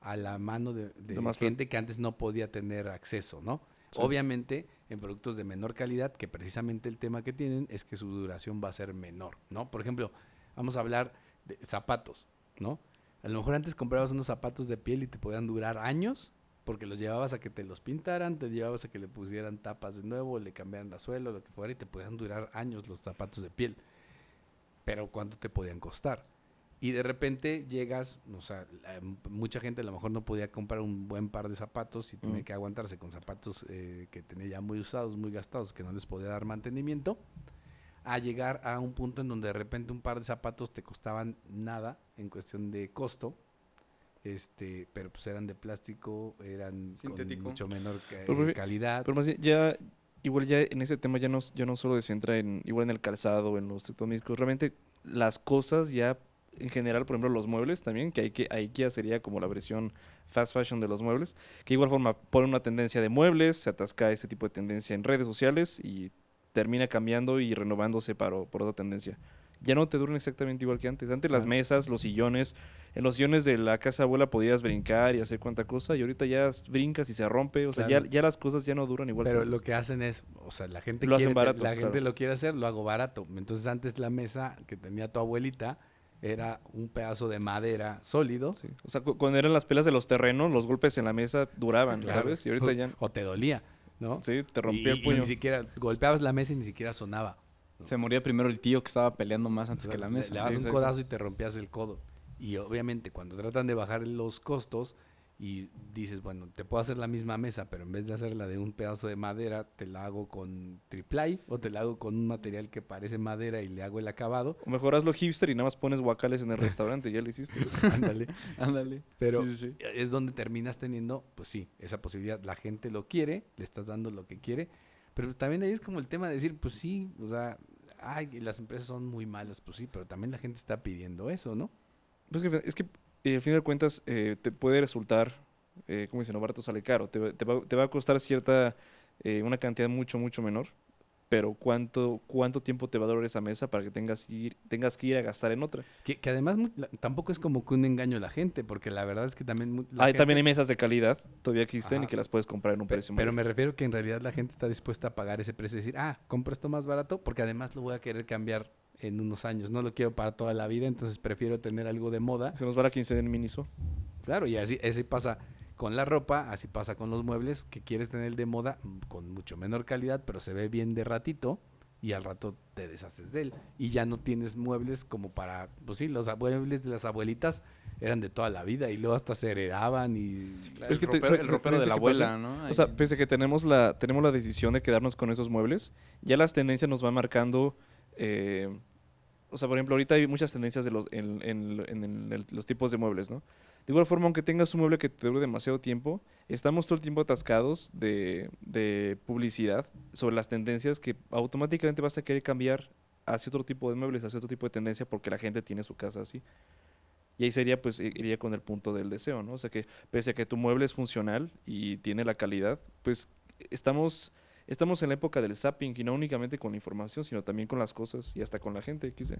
a la mano de, de De más gente que antes no podía tener acceso, ¿no? Obviamente, en productos de menor calidad, que precisamente el tema que tienen es que su duración va a ser menor, ¿no? Por ejemplo, vamos a hablar de zapatos, ¿no? A lo mejor antes comprabas unos zapatos de piel y te podían durar años, porque los llevabas a que te los pintaran, te llevabas a que le pusieran tapas de nuevo, le cambiaran la suela, lo que fuera, y te podían durar años los zapatos de piel. Pero ¿cuánto te podían costar? Y de repente llegas, o sea, mucha gente a lo mejor no podía comprar un buen par de zapatos y tenía Mm. que aguantarse con zapatos eh, que tenía ya muy usados, muy gastados, que no les podía dar mantenimiento, a llegar a un punto en donde de repente un par de zapatos te costaban nada en cuestión de costo, este, pero pues eran de plástico, eran Sintético. con mucho menor ca- Pero, profe, calidad. Pero más bien, ya, igual ya en ese tema ya no, ya no solo se centra en, igual en el calzado, en los electrodomésticos, realmente las cosas ya, en general, por ejemplo, los muebles también, que, hay que IKEA sería como la versión fast fashion de los muebles, que igual forma pone una tendencia de muebles, se atasca este tipo de tendencia en redes sociales y termina cambiando y renovándose para, por otra tendencia. Ya no te duran exactamente igual que antes. Antes las mesas, los sillones, en los sillones de la casa abuela podías brincar y hacer cuanta cosa, y ahorita ya brincas y se rompe, o sea, Claro. ya, ya las cosas ya no duran igual Pero que lo antes. que hacen es, o sea, la gente Lo hacen quiere, barato, la gente lo quiere hacer, lo hago barato. Entonces antes la mesa que tenía tu abuelita era un pedazo de madera sólido. Sí. O sea, cu- cuando eran las pelas de los terrenos, los golpes en la mesa duraban, Claro. ¿sabes? Y ahorita ya, O te dolía, ¿no? sí, te rompía Y- el y puño. ni siquiera, golpeabas la mesa y ni siquiera sonaba. Se moría primero el tío que estaba peleando más antes O sea, que la mesa. Le dabas Sí, un sí, sí. codazo y te rompías el codo. Y obviamente cuando tratan de bajar los costos y dices, bueno, te puedo hacer la misma mesa, pero en vez de hacerla de un pedazo de madera, te la hago con triplay o te la hago con un material que parece madera y le hago el acabado. O mejor hazlo hipster y nada más pones guacales en el restaurante, ya lo hiciste. Ándale. Ándale. Pero Sí, sí, sí. es donde terminas teniendo, pues sí, esa posibilidad. La gente lo quiere, le estás dando lo que quiere. Pero pues también ahí es como el tema de decir, pues sí, o sea, ay, las empresas son muy malas, pues sí, pero también la gente está pidiendo eso, ¿no? Pues que- es que, eh, al fin de cuentas, eh, te puede resultar, eh, como dicen, no barato sale caro. Te, va- te va, te va a costar cierta, eh, una cantidad mucho, mucho menor. Pero ¿cuánto, ¿cuánto tiempo te va a durar esa mesa para que tengas que ir, tengas que ir a gastar en otra? Que, que además la- tampoco es como que un engaño a la gente, porque la verdad es que también... la Hay, también hay mesas de calidad, todavía existen Ajá. y que las puedes comprar en un pe- precio Pero mayor. me refiero que en realidad la gente está dispuesta a pagar ese precio y decir, ah, compro esto más barato porque además lo voy a querer cambiar en unos años. No lo quiero para toda la vida, entonces prefiero tener algo de moda Se nos va la quincena en Miniso. Claro, y así, así pasa con la ropa, así pasa con los muebles, que quieres tener de moda con mucho menor calidad, pero se ve bien de ratito y al rato te deshaces de él. Y ya no tienes muebles como para, pues sí, los muebles de las abuelitas eran de toda la vida y luego hasta se heredaban y... Es que el te- ropero, ¿sabes- el ropero de la pasa? abuela, ¿no? O sea, pese a que tenemos la, tenemos la decisión de quedarnos con esos muebles, ya las tendencias nos van marcando. eh, o sea, por ejemplo, ahorita hay muchas tendencias de los, en, los tipos de muebles, ¿no? De igual forma, aunque tengas un mueble que te dure demasiado tiempo, estamos todo el tiempo atascados de, de publicidad sobre las tendencias que automáticamente vas a querer cambiar hacia otro tipo de muebles, hacia otro tipo de tendencia, porque la gente tiene su casa así. Y ahí sería, pues, iría con el punto del deseo, ¿no? O sea que, pese a que tu mueble es funcional y tiene la calidad, pues estamos, estamos en la época del zapping y no únicamente con la información, sino también con las cosas y hasta con la gente, quise.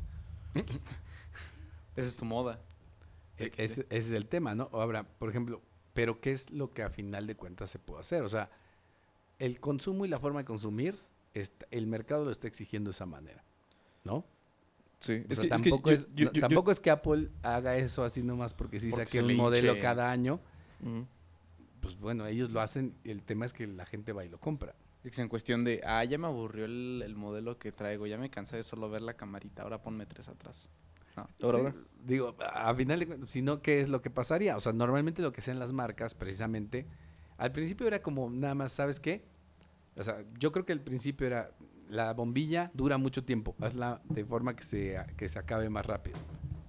Esa es tu moda. E- Ese, ese es el tema, ¿no? Ahora, por ejemplo, pero ¿qué es lo que a final de cuentas se puede hacer? O sea, el consumo y la forma de consumir, está- el mercado lo está exigiendo de esa manera, ¿no? Sí, O sea, tampoco, yo- es, yo- no, yo- yo- tampoco es que Apple haga eso así nomás porque sí Porque saque un modelo cada año. Pues bueno, ellos lo hacen. y El tema es que la gente va y lo compra. Es en cuestión de, ah, ya me aburrió el, el modelo que traigo, ya me cansé de solo ver la camarita, ahora ponme tres atrás. No. Ahora, Sí, ahora. Digo, a final de cuentas, si no, ¿qué es lo que pasaría? O sea, normalmente lo que hacen las marcas, precisamente, al principio era como nada más, ¿sabes qué? O sea, yo creo que al principio era, la bombilla dura mucho tiempo, hazla de forma que se, que se acabe más rápido.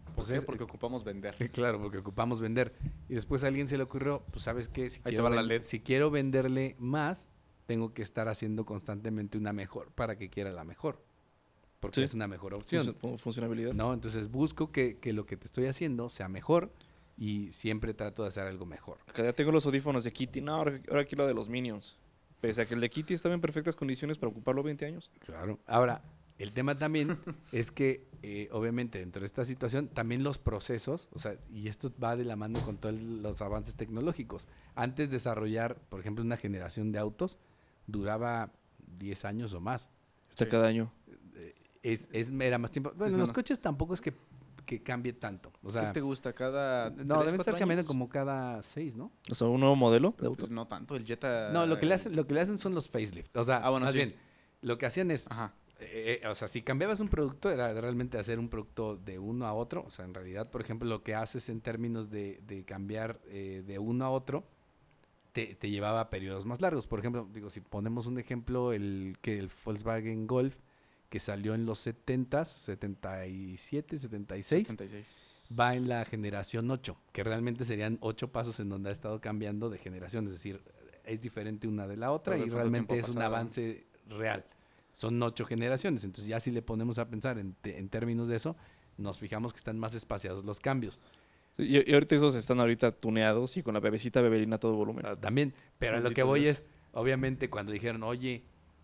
¿Por Pues es- Porque ocupamos vender. Claro, porque ocupamos vender. Y después a alguien se le ocurrió, pues sabes qué, si, Ahí quiero, la LED. si quiero venderle más, tengo que estar haciendo constantemente una mejor para que quiera la mejor. Porque Sí. es una mejor opción. Funcionabilidad. ¿no? Entonces busco que, que lo que te estoy haciendo sea mejor y siempre trato de hacer algo mejor. Acá ya tengo los audífonos de Kitty, no, ahora, ahora quiero de los Minions. Pese a que el de Kitty estaba en perfectas condiciones para ocuparlo 20 años. Claro. Ahora, el tema también es que, eh, obviamente, dentro de esta situación, también los procesos, o sea, y esto va de la mano con todos los avances tecnológicos. Antes de desarrollar, por ejemplo, una generación de autos, duraba 10 años o más. Hasta cada año. Es, es era más tiempo. Bueno, Es los menos. coches tampoco es que, que cambie tanto. O sea, ¿Qué te gusta? ¿Cada no, deben estar cambiando años? como cada 6, ¿no? O sea, un nuevo modelo de Pero, auto. pues, no tanto, el Jetta... No, lo que le hacen, lo que le hacen son los facelift. O sea, Ah, bueno, más sí. bien, lo que hacían es, Ajá. eh, eh, o sea, si cambiabas un producto, era realmente hacer un producto de uno a otro. O sea, en realidad, por ejemplo, lo que haces en términos de, de cambiar eh, de uno a otro, te, te llevaba a periodos más largos. Por ejemplo, digo, si ponemos un ejemplo, el que el Volkswagen Golf, que salió en los 70s, 77, 76, 76. va en la generación 8, que realmente serían 8 pasos en donde ha estado cambiando de generación, es decir, es diferente una de la otra Pero y ¿de cuánto realmente es un avance real. Son 8 generaciones, entonces ya si le ponemos a pensar en términos de eso, nos fijamos que están más espaciados los cambios. Y, y ahorita esos están ahorita tuneados y con la bebecita bebelina a todo volumen. Ah, También, pero lo que voy es, obviamente cuando dijeron, oye,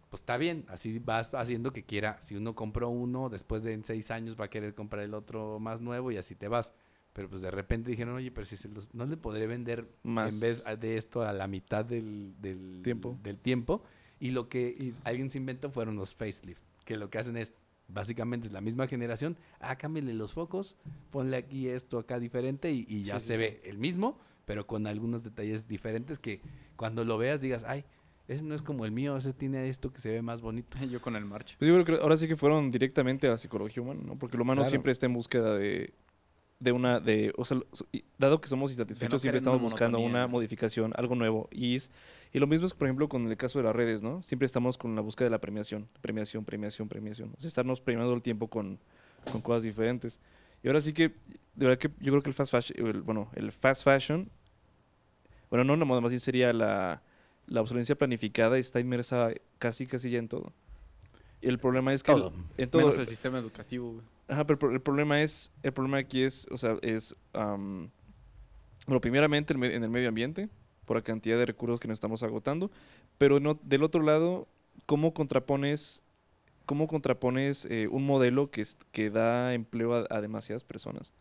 pues está bien, así vas haciendo que quiera, si uno compró uno, después de en seis años va a querer comprar el otro más nuevo y así te vas. Pero pues de repente dijeron, oye, pero si se los- no le podré vender Más en vez de esto a la mitad del, del Tiempo. del tiempo. Y lo que alguien se inventó fueron los facelift, que lo que hacen es, básicamente es la misma generación, ah, cámbiale los focos, ponle aquí esto acá diferente y, y ya Sí, se sí, ve el mismo, pero con algunos detalles diferentes que cuando lo veas digas, ay, ese no es como el mío, ese tiene esto que se ve más bonito. Yo con el March. Pues yo creo que ahora sí que fueron directamente a la psicología humana, ¿no? Porque el humano Claro. siempre está en búsqueda de, de una, de, o sea, dado que somos insatisfechos, siempre estamos buscando una modificación, algo nuevo. Y, es, y lo mismo es, por ejemplo, con el caso de las redes, ¿no? Siempre estamos con la búsqueda de la premiación, premiación, premiación, premiación. O sea, estarnos premiando el tiempo con, con cosas diferentes. Y ahora sí que, de verdad que yo creo que el fast fashion, el- bueno, el fast fashion, bueno, no la moda, más bien sería la, la obsolescencia planificada, está inmersa casi, casi ya en todo. Y el problema es que el- Todo. en todo, Menos el sistema educativo, güey. Ajá, pero el pro- el problema es, el problema aquí es, o sea, es, am, bueno, primeramente el me- en el medio ambiente, por la cantidad de recursos que nos estamos agotando, pero no, del otro lado, ¿cómo contrapones, cómo contrapones eh, un modelo que, da empleo a, a demasiadas personas?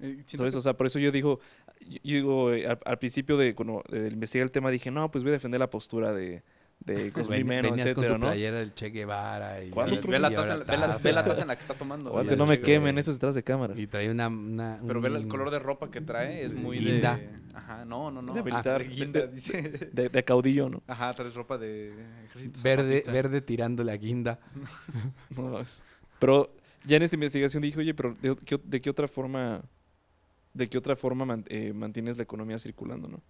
Eh, ¿Sabes? O sea, por eso yo digo, yo digo, eh, al, al principio de cuando de investigar el tema dije, no, pues voy a defender la postura de, de consumir Ven- menos, venías con etcétera, tu ¿no? playera del Che Guevara y, ¿Cuándo, y- pero Ve la taza, ve la, ve la taza. en la que está tomando. Aguante, Oye, no me che, quemen, eso es detrás de cámaras. Y trae una... una- Pero ve el color de ropa que trae, es muy Guinda. de... Ajá, no, no, no. De Ah, militar. de guinda, dice. De, de caudillo, ¿no? Ajá, traes ropa de ejército Verde, zapatista. verde tirando la guinda. No, Pero ya en esta investigación dije, oye, pero ¿de, qué, de qué otra forma, de qué otra forma man- eh, mantienes la economía circulando, no?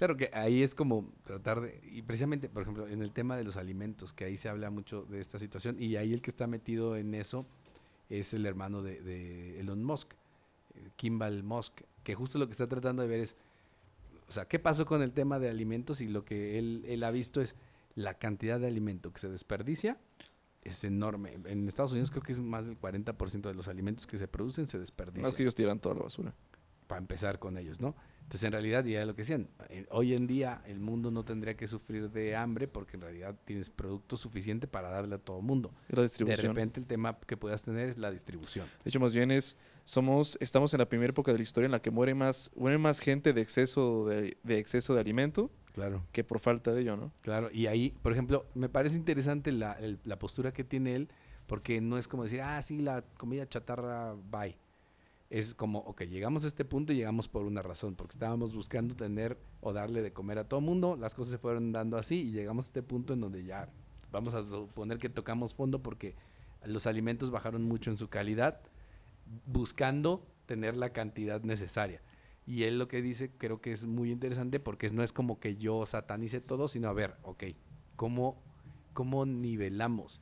Claro que ahí es como tratar de, y precisamente, por ejemplo, en el tema de los alimentos, que ahí se habla mucho de esta situación, y ahí el que está metido en eso es el hermano de, de Elon Musk, eh, Kimball Musk, que justo lo que está tratando de ver es, o sea, ¿qué pasó con el tema de alimentos? Y lo que él, él ha visto es la cantidad de alimento que se desperdicia es enorme. En Estados Unidos creo que es más del 40% de los alimentos que se producen se desperdician Más que ellos tiran toda la basura. para empezar con ellos, ¿no? Entonces, en realidad, ya lo que decían, eh, hoy en día el mundo no tendría que sufrir de hambre porque en realidad tienes producto suficiente para darle a todo el mundo. Es la De distribución. repente el tema que puedas tener es la distribución. De hecho, más bien es, somos, estamos en la primera época de la historia en la que muere más, muere más gente de exceso de, de exceso de alimento Claro. que por falta de ello, ¿no? Claro, y ahí, por ejemplo, me parece interesante la, el- la postura que tiene él, porque no es como decir, ah, sí, la comida chatarra, bye. Es como, ok, llegamos a este punto y llegamos por una razón, porque estábamos buscando tener o darle de comer a todo mundo, las cosas se fueron dando así y llegamos a este punto en donde ya vamos a suponer que tocamos fondo porque los alimentos bajaron mucho en su calidad, buscando tener la cantidad necesaria. Y él lo que dice creo que es muy interesante porque no es como que yo satanice todo, sino a ver, ok, ¿cómo, cómo nivelamos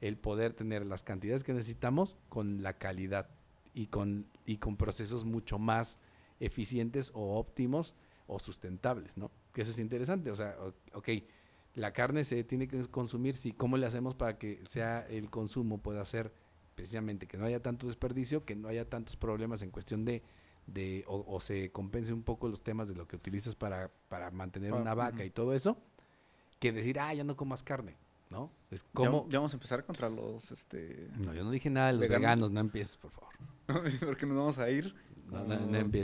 el poder tener las cantidades que necesitamos con la calidad y con, y con procesos mucho más eficientes o óptimos o sustentables, ¿no? Que eso es interesante, o sea, ok, la carne se tiene que consumir, sí, ¿cómo le hacemos para que sea el consumo pueda ser precisamente que no haya tanto desperdicio, que no haya tantos problemas en cuestión de, de o, o se compense un poco los temas de lo que utilizas para, para mantener Pa- una vaca y todo eso, que decir, ah, ya no comas carne, ¿no? Es Ya, como... ya vamos a empezar contra los, este... No, yo no dije nada de los Veganos. veganos, no empieces, por favor. porque nos vamos a ir. No,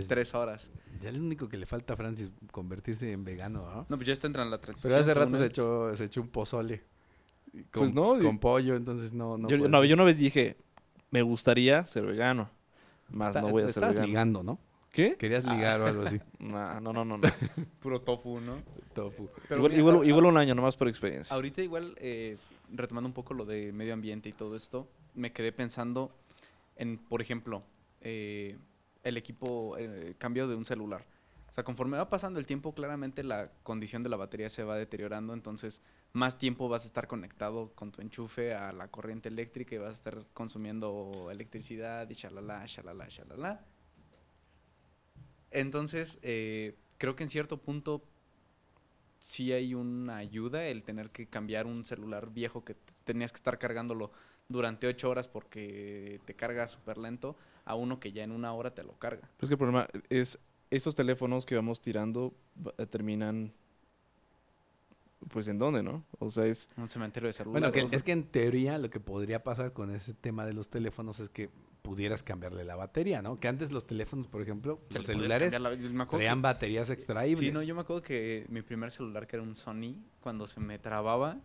tres horas. Ya lo único que le falta a Francis convertirse en vegano, ¿no? No, pues ya está entrando la transición. Pero hace rato se echó, se echó un pozole. Con, Pues no, y- Con pollo, entonces no. no yo, puede. no, yo una vez dije, me gustaría ser vegano, más Está- no voy a ser Estás vegano. ligando, ¿no? ¿Qué? Querías ligar o algo así. Nah, no, no, no. no. Puro tofu, ¿no? Tofu. Pero igual, mira, igual, a- igual un año, nomás por experiencia. Ahorita igual, eh, retomando un poco lo de medio ambiente y todo esto, me quedé pensando en, por ejemplo, eh, el equipo, eh, cambio de un celular. O sea, conforme va pasando el tiempo, claramente la condición de la batería se va deteriorando, entonces más tiempo vas a estar conectado con tu enchufe a la corriente eléctrica y vas a estar consumiendo electricidad y shalala, shalala, shalala. Entonces, eh, creo que en cierto punto sí hay una ayuda el tener que cambiar un celular viejo que tenías que estar cargándolo durante ocho horas porque te carga súper lento a uno que ya en una hora te lo carga. Pero es que el problema es, esos teléfonos que vamos tirando eh, terminan, pues, ¿en dónde, no? O sea, es... Un cementerio de celular. Bueno, que, es que en teoría lo que podría pasar con ese tema de los teléfonos es que pudieras cambiarle la batería, ¿no? Que antes los teléfonos, por ejemplo, los celulares traían baterías extraíbles. Sí, no, yo me acuerdo que mi primer celular, que era un Sony, cuando se me trababa,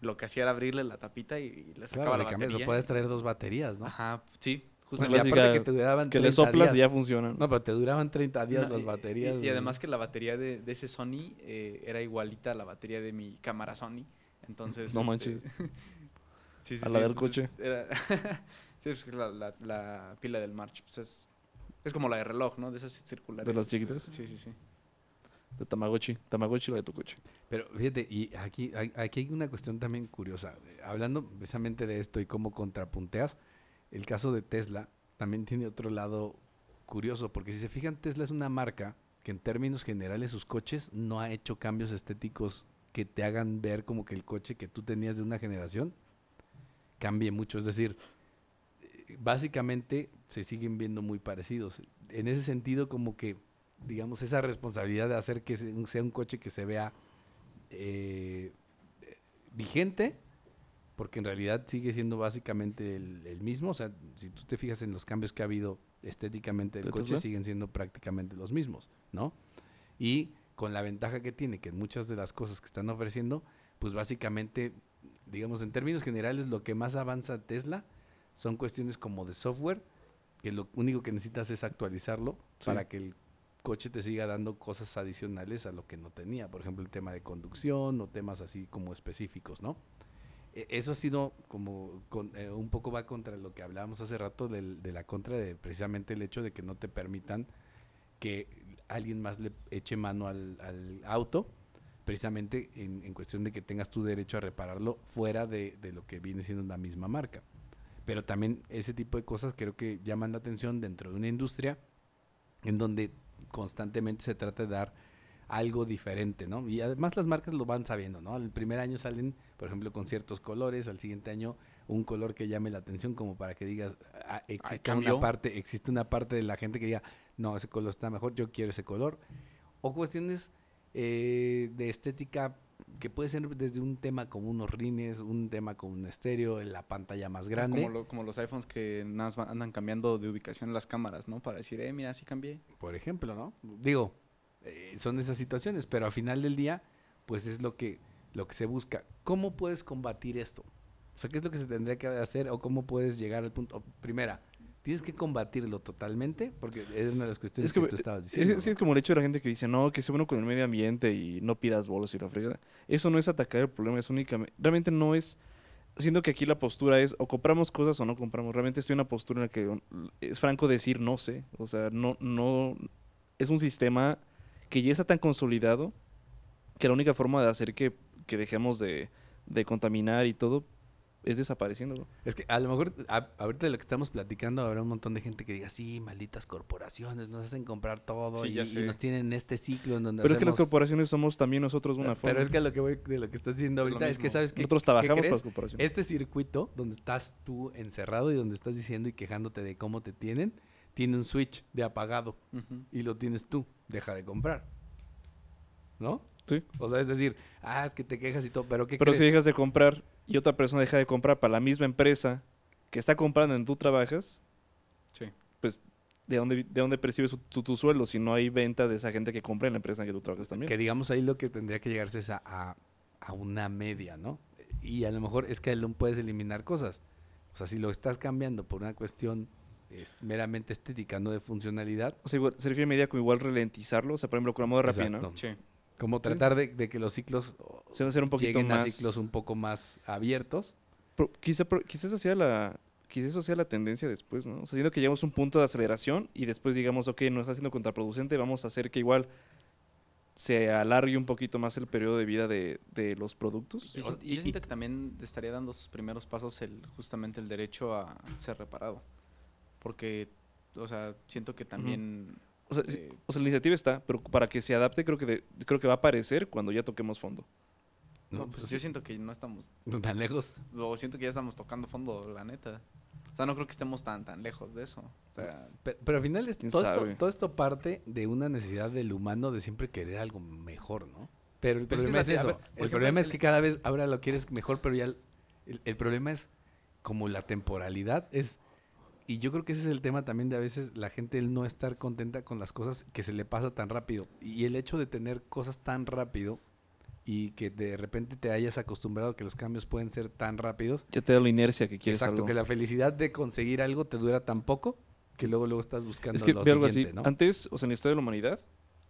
lo que hacía era abrirle la tapita y, y le sacaba Claro, la le batería. o puedes traer dos baterías, ¿no? Ajá, sí, y clásica aparte que te duraban Que le 30 soplas días. y ya funcionan. No, pero te duraban 30 días No, las y- baterías. Y, y de- además que la batería de, de ese Sony eh, era igualita a la batería de mi cámara Sony. Entonces. No este, manches. sí, sí, A sí, la del coche. era- sí, pues que la, la- la pila del March. Pues es, es como la de reloj, ¿no? De esas circulares. De las chiquitas. Sí, sí, sí. De Tamagotchi. Tamagotchi la de tu coche. Pero fíjate, y aquí, aquí hay una cuestión también curiosa. Hablando precisamente de esto y cómo contrapunteas, el caso de Tesla también tiene otro lado curioso, porque si se fijan, Tesla es una marca que en términos generales sus coches no ha hecho cambios estéticos que te hagan ver como que el coche que tú tenías de una generación cambie mucho. Es decir, eh, básicamente se siguen viendo muy parecidos. En ese sentido, como que, digamos, esa responsabilidad de hacer que se- sea un coche que se vea eh, vigente, porque en realidad sigue siendo básicamente el, el mismo. O sea, si tú te fijas en los cambios que ha habido estéticamente del ¿De coche, siguen siendo prácticamente los mismos, ¿no? Y con la ventaja que tiene, que muchas de las cosas que están ofreciendo, pues básicamente, digamos, en términos generales, lo que más avanza Tesla son cuestiones como de software, que lo único que necesitas es actualizarlo Sí. para que el coche te siga dando cosas adicionales a lo que no tenía. Por ejemplo, el tema de conducción o temas así como específicos, ¿no? E- Eso ha sido como con- eh, un poco va contra lo que hablábamos hace rato del- de la contra de precisamente el hecho de que no te permitan que alguien más le eche mano al, auto, precisamente en, en cuestión de que tengas tu derecho a repararlo fuera de, de lo que viene siendo la misma marca. Pero también ese tipo de cosas creo que llaman la atención dentro de una industria en donde constantemente se trata de dar algo diferente, ¿no? Y además las marcas lo van sabiendo, ¿no? El primer año salen, por ejemplo, con ciertos colores, al siguiente año un color que llame la atención como para que digas, ah, existe una parte, existe una parte de la gente que diga, no, ese color está mejor, yo quiero ese color. O cuestiones eh, de estética que puede ser desde un tema como unos rines, un tema como un estéreo, la pantalla más grande. Como, lo- como los iPhones que andan cambiando de ubicación las cámaras, ¿no? Para decir, eh, mira, sí cambié. por ejemplo, ¿no? Digo, eh, son esas situaciones, pero al final del día, pues es lo que, lo que se busca. ¿Cómo puedes combatir esto? O sea, ¿qué es lo que se tendría que hacer o cómo puedes llegar al punto? primera, tienes que combatirlo totalmente, porque es una de las cuestiones Es que, que, tú estabas es, diciendo. es ¿no? como el hecho de la gente que dice, no, que sea bueno con el medio ambiente y no pidas bolos y la fregada. Eso no es atacar el problema, es únicamente... Realmente no es... Siento que aquí la postura es o compramos cosas o no compramos. Realmente estoy en una postura en la que es franco decir no sé. O sea, no, no... Es un sistema que ya está tan consolidado que la única forma de hacer que, que dejemos de, de contaminar y todo es desapareciéndolo. Es que a lo mejor a- ahorita de lo que estamos platicando habrá un montón de gente que diga, sí, malditas corporaciones, nos hacen comprar todo Sí, y, nos tienen en este ciclo en donde Pero es que las corporaciones somos también nosotros una forma. Pero es que a lo que voy de lo que estás diciendo ahorita es que sabes que nosotros ¿qué trabajamos para las corporaciones. Este circuito donde estás tú encerrado y donde estás diciendo y quejándote de cómo te tienen, tiene un switch de apagado y lo tienes tú. Deja de comprar. ¿No? Sí. O sea, es decir, ah, es que te quejas y todo, pero ¿qué Pero si dejas de comprar y otra persona deja de comprar para la misma empresa que está comprando en tú trabajas, Sí. pues ¿de dónde, de dónde percibes tu, tu, sueldo si no hay venta de esa gente que compra en la empresa en que tú trabajas también? Que digamos ahí lo que tendría que llegarse es a, a, a una media, ¿no? Y a lo mejor es que no puedes eliminar cosas. O sea, si lo estás cambiando por una cuestión es meramente estética, no de funcionalidad. O sea, igual, se refiere a medida como igual ralentizarlo, o sea, por ejemplo, con la moda rápida, ¿no? Sí. Como tratar de, de, que los ciclos se van a hacer un poquito lleguen más... a ciclos un poco más abiertos. Pero quizá, pero quizás sea la quizás eso sea la tendencia después, ¿no? O sea, siendo que llegamos a un punto de aceleración y después digamos, ok, nos está haciendo contraproducente, vamos a hacer que igual se alargue un poquito más el periodo de vida de, de los productos. Y, y, yo siento que también estaría dando sus primeros pasos el justamente el derecho a ser reparado. Porque, o sea, siento que también... Uh -huh. O sea, o sea, la iniciativa está, pero para que se adapte creo que, de, creo que va a aparecer cuando ya toquemos fondo. No, pues yo siento que no estamos... ¿Tan lejos? O siento que ya estamos tocando fondo, la neta. O sea, no creo que estemos tan tan lejos de eso. O sea, pero, pero al final es, todo, esto, todo, esto, parte de una necesidad del humano de siempre querer algo mejor, ¿no? Pero el Pues problema es que es, es así, eso. ver, el ejemplo, problema es que cada vez ahora lo quieres mejor, pero ya el, el- el problema es como la temporalidad es y yo creo que ese es el tema también de a veces la gente el no estar contenta con las cosas que se le pasa tan rápido y el hecho de tener cosas tan rápido y que de repente te hayas acostumbrado que los cambios pueden ser tan rápidos Ya te da la inercia que quieres Exacto, algo. que la felicidad de conseguir algo te dura tan poco que luego luego estás buscando Es que lo algo así. Antes, o sea, en la historia de la humanidad,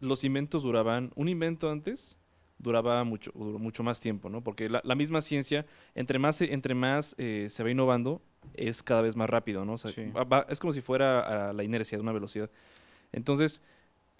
los inventos duraban, un invento antes duraba mucho, duró mucho más tiempo, ¿no? Porque la, la misma ciencia, entre más, entre más eh, se va innovando, es cada vez más rápido, ¿no? O sea, Sí. va- es como si fuera a la inercia de una velocidad. Entonces,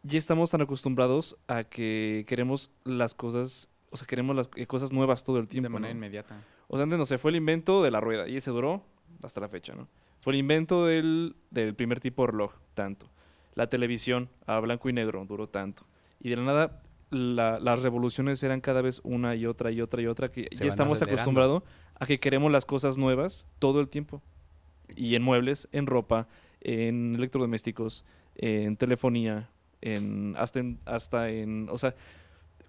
ya estamos tan acostumbrados a que queremos las cosas, o sea, queremos las eh, cosas nuevas todo el tiempo. de manera ¿no? inmediata. O sea, antes no sé, fue el invento de la rueda y ese duró hasta la fecha, ¿no? Fue el invento del, del primer tipo de reloj, tanto. La televisión a blanco y negro duró tanto. Y de la nada, la- las revoluciones eran cada vez una y otra y otra y otra, que Se ya estamos acostumbrados a que queremos las cosas nuevas todo el tiempo. Y en muebles, en ropa, en electrodomésticos, en telefonía, en hasta en, hasta en, o sea,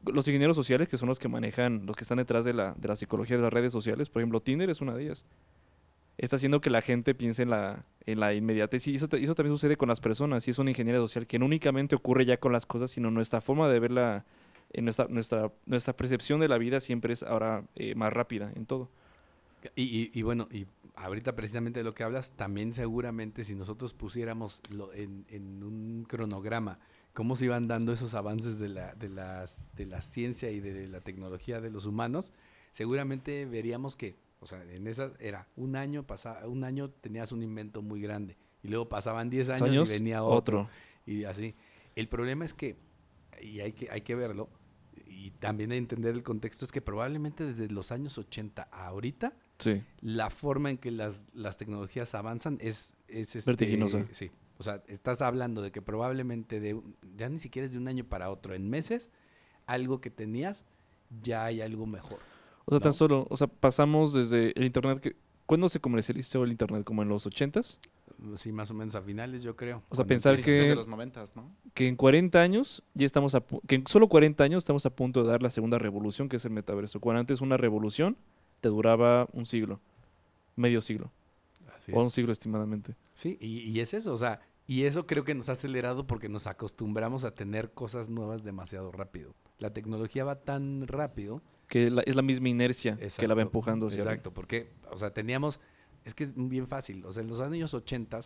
los ingenieros sociales que son los que manejan, los que están detrás de la, de la psicología de las redes sociales, por ejemplo, Tinder es una de ellas. Está haciendo que la gente piense en la, en la inmediatez. Y eso, eso también sucede con las personas. Y es una ingeniería social que no únicamente ocurre ya con las cosas, sino nuestra forma de verla, en nuestra, nuestra, nuestra percepción de la vida siempre es ahora eh, más rápida en todo. Y, y- y bueno, y ahorita precisamente de lo que hablas, también seguramente si nosotros pusiéramos lo- en, en un cronograma cómo se iban dando esos avances de la, de las, de la ciencia y de la tecnología de los humanos, seguramente veríamos que, o sea, en esa era un año, pasaba, un año tenías un invento muy grande y luego pasaban 10 años, Años, y venía otro, otro. y así. El problema es que, y hay que, hay que verlo, y también entender el contexto, es que probablemente desde los años 80 a ahorita, Sí. la forma en que las, las tecnologías avanzan es, es este, Vertiginosa. Sí. O sea, estás hablando de que probablemente de un- ya ni siquiera es de un año para otro, en meses, algo que tenías, ya hay algo mejor. O sea, tan solo, o sea, pasamos desde el Internet que... ¿Cuándo se comercializó el Internet? ¿Como en los 80s? Sí, más o menos a finales, yo creo. O sea, pensar que- de los noventas, ¿no? que en 40 años ya estamos a que en solo 40 años estamos a punto de dar la segunda revolución que es el metaverso. Cuando antes una revolución te duraba un siglo, medio siglo, Así o un siglo estimadamente. Sí, y, y es eso, o sea, y eso creo que nos ha acelerado porque nos acostumbramos a tener cosas nuevas demasiado rápido. La tecnología va tan rápido Que la- es la misma inercia que la va empujando hacia arriba. Exacto, porque, o sea, teníamos, es que es bien fácil, o sea, en los años 80,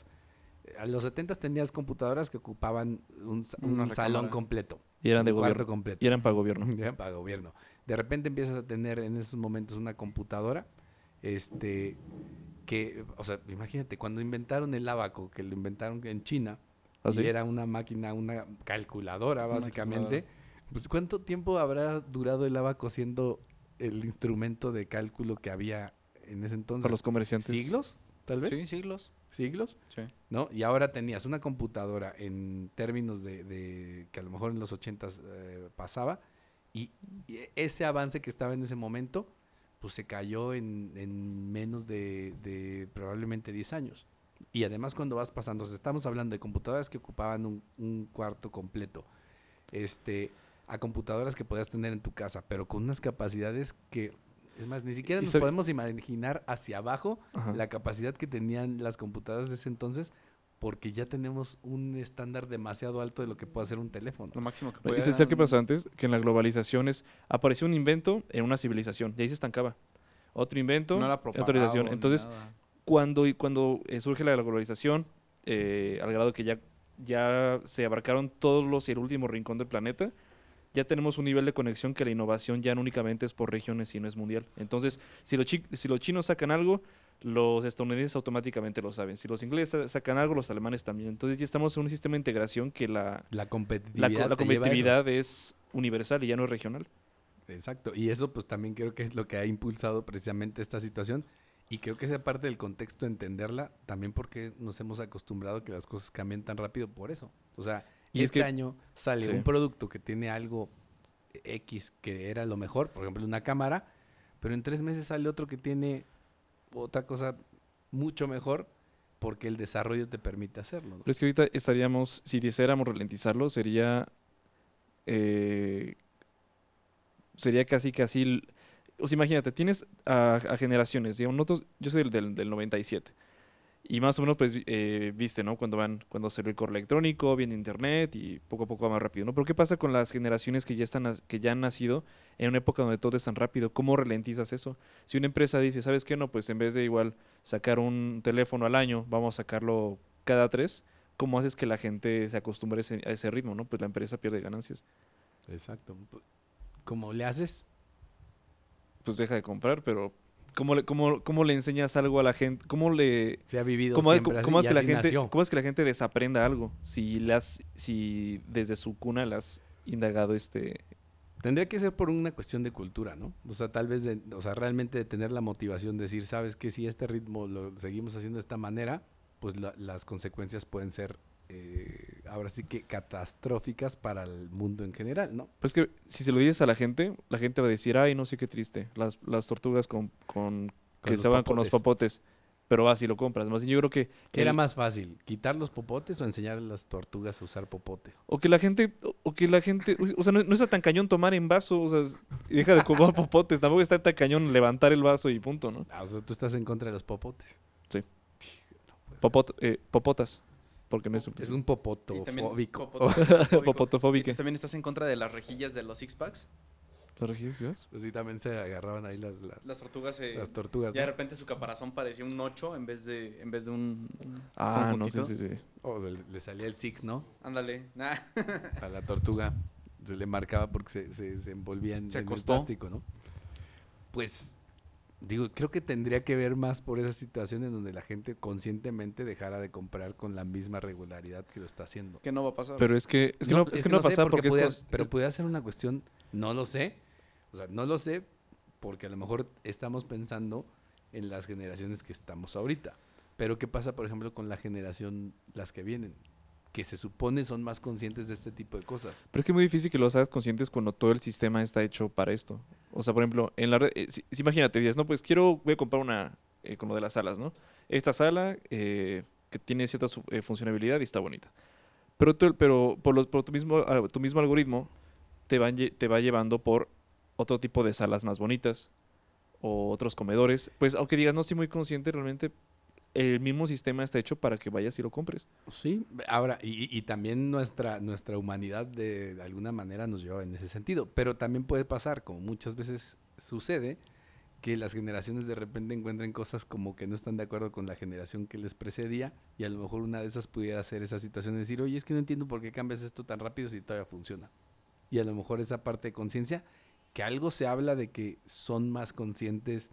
a los 70 tenías computadoras que ocupaban un, salón completo. Y eran de gobierno. completo. Y eran para gobierno. Eran para gobierno. De repente empiezas a tener en esos momentos una computadora, este, que, o sea, imagínate, cuando inventaron el abaco, que lo inventaron en China, Así. y era una máquina, una calculadora, básicamente. calculadora. Pues, ¿cuánto tiempo habrá durado el abaco siendo el instrumento de cálculo que había en ese entonces? Para los comerciantes. ¿Siglos? Tal vez. Sí, siglos. ¿Siglos? Sí. ¿No? Y ahora tenías una computadora en términos de, de- que a lo mejor en los 80 pasaba, y, y ese avance que estaba en ese momento, pues se cayó en, en menos de, de probablemente 10 años. Y además cuando vas pasando, o sea, estamos hablando de computadoras que ocupaban un, un cuarto completo, este, a computadoras que podías tener en tu casa, pero con unas capacidades que, es más, ni siquiera nos podemos imaginar hacia abajo Ajá. la capacidad que tenían las computadoras de ese entonces porque ya tenemos un estándar demasiado alto de lo que puede hacer un teléfono. Lo máximo que ¿Y puede. ¿Sabes qué pasó antes? Que en la globalización es, apareció un invento en una civilización y ahí se estancaba. Otro invento, No la otra civilización. Entonces, nada. cuando, y cuando eh, surge la globalización, eh, al grado que ya, ya se abarcaron todos los y el último rincón del planeta, ya tenemos un nivel de conexión que la innovación ya no únicamente es por regiones, sino es mundial. Entonces, si los, chi- si los chinos sacan algo, los estadounidenses automáticamente lo saben. Si los ingleses sa- sacan algo, los alemanes también. Entonces ya estamos en un sistema de integración que la, La competitividad. co- la competitividad es universal y ya no es regional. Exacto. Y eso pues también creo que es lo que ha impulsado precisamente esta situación. Y creo que esa parte del contexto, entenderla, también porque nos hemos acostumbrado a que las cosas cambien tan rápido por eso. O sea, Y es este que- año sale sí. un producto que tiene algo X que era lo mejor, por ejemplo una cámara, pero en tres meses sale otro que tiene otra cosa mucho mejor porque el desarrollo te permite hacerlo. ¿no? Pero es que ahorita estaríamos, si quisiéramos ralentizarlo, sería. eh, sería casi, casi. O sea, imagínate, tienes a, a generaciones. digamos, nosotros- yo soy del, del, del 97. Y más o menos, pues, eh, viste, ¿no? Cuando van, cuando salió el correo electrónico, viene internet y poco a poco va más rápido, ¿no? Pero ¿qué pasa con las generaciones que ya están, que ya han nacido en una época donde todo es tan rápido? ¿Cómo ralentizas eso? Si una empresa dice, ¿sabes qué? No, pues en vez de igual sacar un teléfono al año, vamos a sacarlo cada tres, ¿cómo haces que la gente se acostumbre a ese, a ese ritmo, no? Pues la empresa pierde ganancias. Exacto. ¿Cómo le haces? Pues deja de comprar, pero ¿cómo le, cómo, cómo le enseñas algo a la gente? ¿Cómo le... Se ha vivido ¿Cómo, siempre cómo- así cómo es que la gente, nació. ¿Cómo es que la gente desaprenda algo si, las, si desde su cuna las indagado este... Tendría que ser por una cuestión de cultura, ¿no? O sea, tal vez, de, o sea, realmente de tener la motivación de decir, sabes que si este ritmo lo seguimos haciendo de esta manera, pues la- las consecuencias pueden ser, eh, ahora sí que catastróficas para el mundo en general, ¿no? Pues que si se lo dices a la gente, la gente va a decir, ay, no sé qué triste, las, las tortugas con, con, que se van con los popotes. popotes. Pero vas y lo compras. Más yo creo que... ¿Qué era más fácil? ¿Quitar los popotes o enseñar a las tortugas a usar popotes? O que la gente, o- que la gente, o sea, no, no está tan cañón tomar en vaso, o sea, es- deja de comer popotes, tampoco está tan cañón levantar el vaso y punto, ¿no? Ah, o sea, tú estás en contra de los popotes. Popot, eh, popotas, porque no es, Es un Y también popotofóbico. popotofóbico. popotofóbica. Entonces, también estás en contra de las rejillas de los six packs. ¿Las registras? Pues sí, también se agarraban ahí las, las, Las tortugas se. las tortugas. ya de repente su caparazón parecía un 8 en vez de, en vez de un. un Ah, no, sí, sí, sí. O le, le salía el six, ¿no? Ándale. Nah. A la tortuga se le marcaba porque se, se, se envolvía en, Se en el plástico, ¿no? Pues, digo, creo que tendría que ver más por esa situación en donde la gente conscientemente dejara de comprar con la misma regularidad que lo está haciendo. que no va a pasar. Pero es que, es que no, es que no va a pasar porque, es podía, cos- Pero es- puede ser una cuestión, no lo sé. O sea, no lo sé porque a lo mejor estamos pensando en las generaciones que estamos ahorita. Pero ¿qué pasa, por ejemplo, con la generación, las que vienen? Que se supone son más conscientes de este tipo de cosas. pero es que es muy difícil que lo hagas conscientes cuando todo el sistema está hecho para esto. O sea, por ejemplo, en la red, eh, imagínate, dices, no, pues quiero, voy a comprar una, eh, como de las salas, ¿no? Esta sala eh, que tiene cierta eh, funcionalidad y está bonita. Pero, tú- pero por, tu, mismo, ah, tu mismo algoritmo te, te va llevando por otro tipo de salas más bonitas o otros comedores. Pues aunque digas, no estoy muy consciente, realmente el mismo sistema está hecho para que vayas y lo compres. Sí, ahora, y, y también nuestra, nuestra humanidad de, alguna manera nos lleva en ese sentido. Pero también puede pasar, como muchas veces sucede, que las generaciones de repente encuentren cosas como que no están de acuerdo con la generación que les precedía y a lo mejor una de esas pudiera ser esa situación de decir, oye, es que no entiendo por qué cambias esto tan rápido si todavía funciona. Y a lo mejor esa parte de conciencia, que algo se habla de que son más conscientes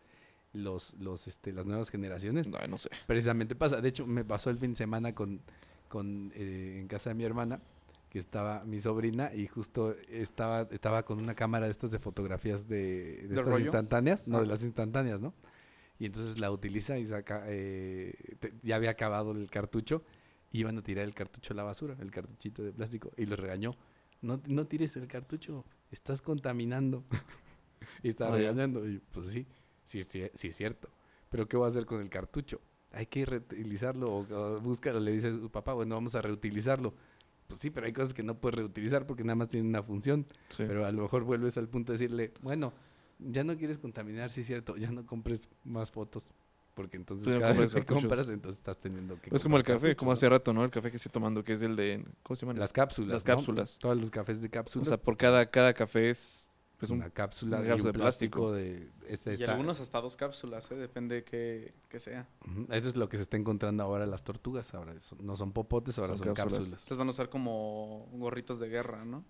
los, los, este, las nuevas generaciones, No, no sé. precisamente pasa. De hecho, me pasó el fin de semana con, con eh, en casa de mi hermana, que estaba mi sobrina, y justo estaba, estaba con una cámara de estas de fotografías de, de ¿Del estas rollo? instantáneas, no, Ah. de las instantáneas, ¿no? Y entonces la utiliza y saca, eh, te- ya había acabado el cartucho, iban a tirar el cartucho a la basura, el cartuchito de plástico, y los regañó. No, no tires el cartucho, estás contaminando. y estaba Ah, regañando, y pues sí, sí, sí, sí es cierto. Pero ¿qué voy a hacer con el cartucho? Hay que reutilizarlo o, o búscalo, le dice a su papá, bueno, vamos a reutilizarlo. Pues sí, pero hay cosas que no puedes reutilizar porque nada más tienen una función. Sí. Pero a lo mejor vuelves al punto de decirle, bueno, ya no quieres contaminar, sí es cierto, ya no compres más fotos. porque entonces cada vez que cartuchos. compras, entonces estás teniendo que Es como el café, como hace rato, ¿no? El café que estoy tomando, que es el de. ¿Cómo se llama? Las cápsulas. Las ¿no? cápsulas. Todos los cafés de O cápsulas. sea, por cada, cada café es. Pues un, una cápsula, una y cápsula un de plástico, plástico. de este Y está- algunos hasta dos cápsulas, ¿eh? depende que, que sea. Eso es lo que se está encontrando ahora las tortugas. Ahora eso- no son popotes, ahora son, Son cápsulas. cápsulas. Los van a usar como gorritos de guerra, ¿no?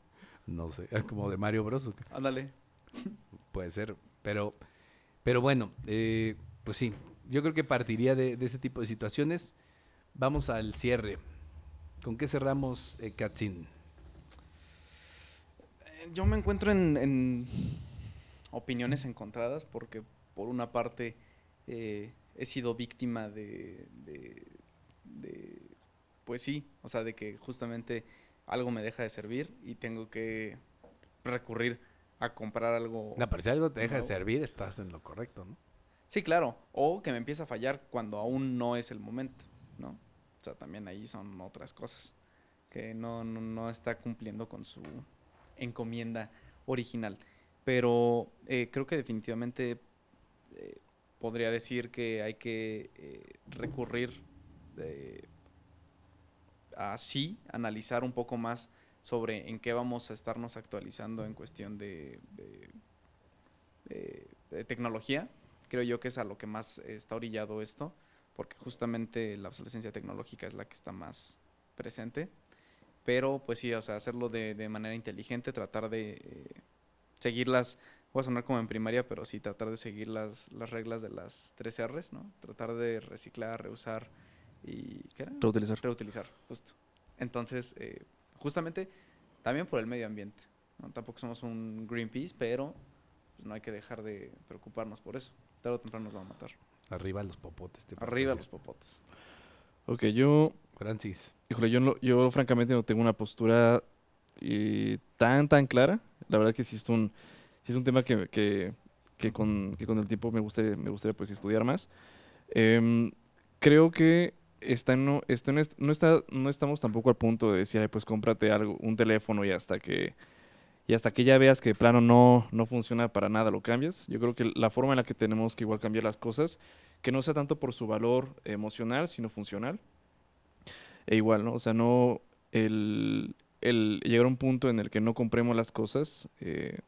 No sé, como de Mario Bros. Ándale. Puede ser, pero, pero bueno, eh, pues sí, yo creo que partiría de, de ese tipo de situaciones. Vamos al cierre. ¿Con qué cerramos, eh, Katzin? Yo me encuentro en, en opiniones encontradas porque por una parte eh, he sido víctima de, de- de- pues sí, o sea, de que justamente algo me deja de servir y tengo que recurrir a comprar algo. No, pero si algo te deja de servir, estás en lo correcto, ¿no? Sí, claro, o que me empieza a fallar cuando aún no es el momento, ¿no? O sea, también ahí son otras cosas que no, no, no está cumpliendo con su encomienda original. Pero eh, creo que definitivamente eh, podría decir que hay que eh, recurrir eh, a sí, analizar un poco más sobre en qué vamos a estarnos actualizando en cuestión de, de- tecnología. Creo yo que es a lo que más está orillado esto, porque justamente la obsolescencia tecnológica es la que está más presente. Pero pues sí, o sea, hacerlo de, de manera inteligente, tratar de eh, seguir las, voy a sonar como en primaria, pero sí tratar de seguir las, las reglas de las tres R's, ¿no? Tratar de reciclar, reusar y ¿qué era? reutilizar. Reutilizar, justo. Entonces, eh, justamente también por el medio ambiente. ¿no? Tampoco somos un Greenpeace, pero pues, no hay que dejar de preocuparnos por eso. Tarde o temprano nos va a matar. Arriba los popotes. te Arriba los popotes. Ok, yo. Francis. Híjole, yo, no- yo francamente no tengo una postura eh, tan, tan clara. La verdad que sí es un, sí es un tema que, que, que con, que con el tiempo me gustaría, me gustaría pues, estudiar más. Em, creo que está, está, no, est- no está, no estamos tampoco al punto de decir, "Ay, pues cómprate algo, un teléfono y hasta que y hasta que ya veas que de plano no, no funciona para nada, lo cambias. Yo creo que la forma en la que tenemos que igual cambiar las cosas, que no sea tanto por su valor emocional, sino funcional. E igual, ¿no? O sea, no el, el llegar a un punto en el que no compremos las cosas eh,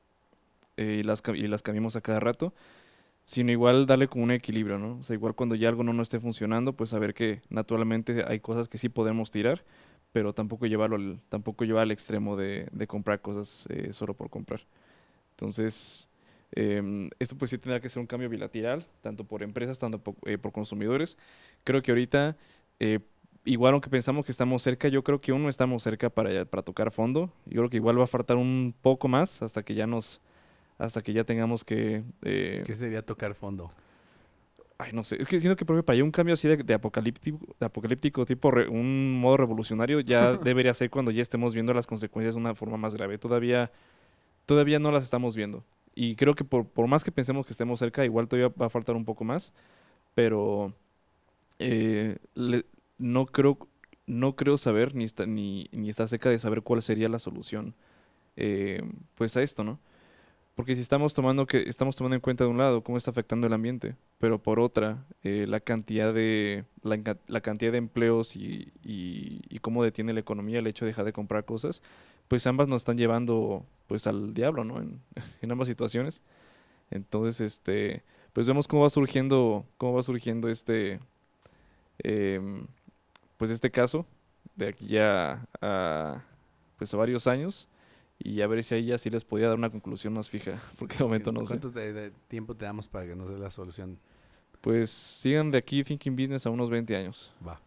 eh, y, las, y las cambiemos a cada rato, sino igual darle como un equilibrio, ¿no? O sea, igual cuando ya algo no, no esté funcionando, pues saber que naturalmente hay cosas que sí podemos tirar, pero tampoco llevarlo al, tampoco llevar al extremo de, de comprar cosas eh, solo por comprar. Entonces, em, esto pues sí tendrá que ser un cambio bilateral, tanto por empresas, tanto po- eh, por consumidores. Creo que ahorita, eh, igual aunque pensamos que estamos cerca, yo creo que aún no estamos cerca para, para tocar fondo. Yo creo que igual va a faltar un poco más hasta que ya nos, hasta que ya tengamos que... eh, ¿Qué sería tocar fondo? Ay, no sé. Es que siento que por ejemplo, para allá un cambio así de, de apocalíptico, de apocalíptico, tipo re- un modo revolucionario, ya debería ser cuando ya estemos viendo las consecuencias de una forma más grave. Todavía, todavía no las estamos viendo. Y creo que por, por más que pensemos que estemos cerca, igual todavía va a faltar un poco más. Pero eh, le- no creo, no creo saber ni está, ni, ni está cerca de saber cuál sería la solución eh, pues a esto, ¿no? Porque si estamos tomando que estamos tomando en cuenta de un lado cómo está afectando el ambiente, pero por otra eh, la cantidad de la, la cantidad de empleos y, y- cómo detiene la economía el hecho de dejar de comprar cosas, pues ambas nos están llevando pues al diablo, ¿no? En, en ambas situaciones. Entonces, este, pues vemos cómo va surgiendo, cómo va surgiendo este, em, pues este caso de aquí ya a, pues a varios años y a ver si ahí ya sí les podía dar una conclusión más fija, porque de momento no sé. ¿Cuánto de, de tiempo te damos para que nos dé la solución? Pues sigan de aquí Thinking Business a unos 20 años. Va.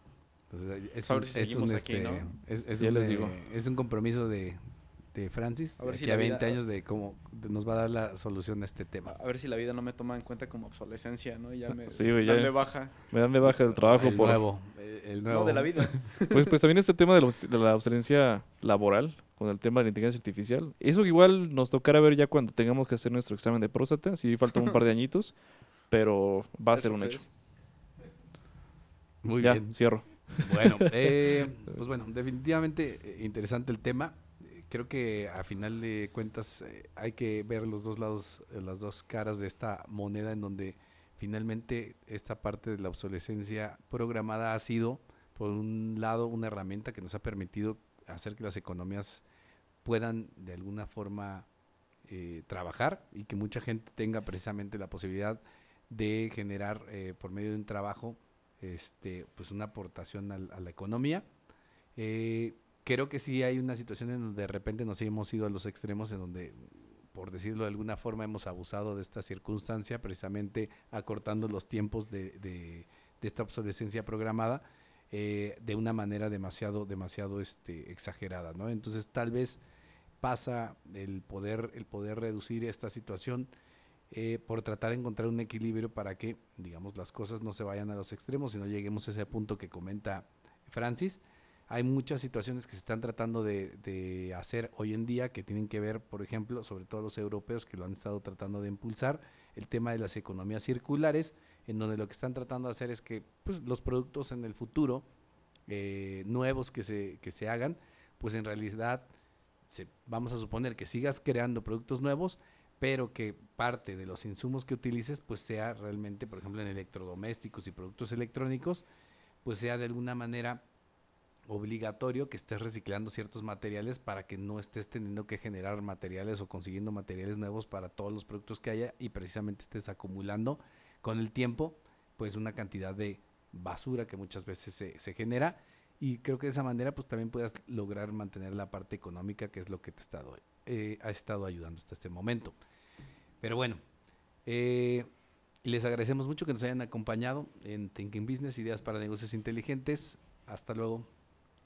Entonces, es, un, es seguimos un, aquí, este, ¿no? es, es Ya un, les eh, digo. es un compromiso de, de Francis. A ver si la a 20 vida- años de cómo nos va a dar la solución a este tema. A ver si la vida no me toma en cuenta como obsolescencia, ¿no? Y ya me Sí, güey, dan ya- de baja. Me dan de baja el trabajo el por... nuevo. eh, El nuevo. No, de la vida. Pues, pues también este tema de la, de la obsolencia laboral con el tema de la inteligencia artificial. Eso igual nos tocará ver ya cuando tengamos que hacer nuestro examen de próstata. Sí, faltan un par de añitos, pero va a Eso ser un hecho. Muy ya, bien. cierro. Bueno, eh, pues bueno, definitivamente eh, interesante el tema. Creo que a final de cuentas eh, hay que ver los dos lados, eh, las dos caras de esta moneda en donde finalmente esta parte de la obsolescencia programada ha sido, por un lado, una herramienta que nos ha permitido hacer que las economías puedan de alguna forma eh, trabajar y que mucha gente tenga precisamente la posibilidad de generar eh, por medio de un trabajo este, pues una aportación a la economía. Eh, creo que sí hay una situación en donde de repente nos hemos ido a los extremos, en donde, por decirlo de alguna forma, hemos abusado de esta circunstancia, precisamente acortando los tiempos de, de, esta obsolescencia programada eh, de una manera demasiado, demasiado este, exagerada, ¿no? Entonces, tal vez pasa el poder, el poder reducir esta situación eh, por tratar de encontrar un equilibrio para que, digamos, las cosas no se vayan a los extremos y no lleguemos a ese punto que comenta Francis. Hay muchas situaciones que se están tratando de, hacer hoy en día que tienen que ver, por ejemplo, sobre todo los europeos que lo han estado tratando de impulsar, el tema de las economías circulares, en donde lo que están tratando de hacer es que pues, los productos en el futuro eh, nuevos que se, que se hagan, pues en realidad vamos a suponer que sigas creando productos nuevos, pero que parte de los insumos que utilices pues sea realmente, por ejemplo, en electrodomésticos y productos electrónicos, pues sea de alguna manera obligatorio que estés reciclando ciertos materiales para que no estés teniendo que generar materiales o consiguiendo materiales nuevos para todos los productos que haya y precisamente estés acumulando con el tiempo pues una cantidad de basura que muchas veces se, se genera y creo que de esa manera pues también puedas lograr mantener la parte económica que es lo que te ha estado, eh, ha estado ayudando hasta este momento. Pero bueno, eh, les agradecemos mucho que nos hayan acompañado en Thinking Business, Ideas para Negocios Inteligentes. Hasta luego.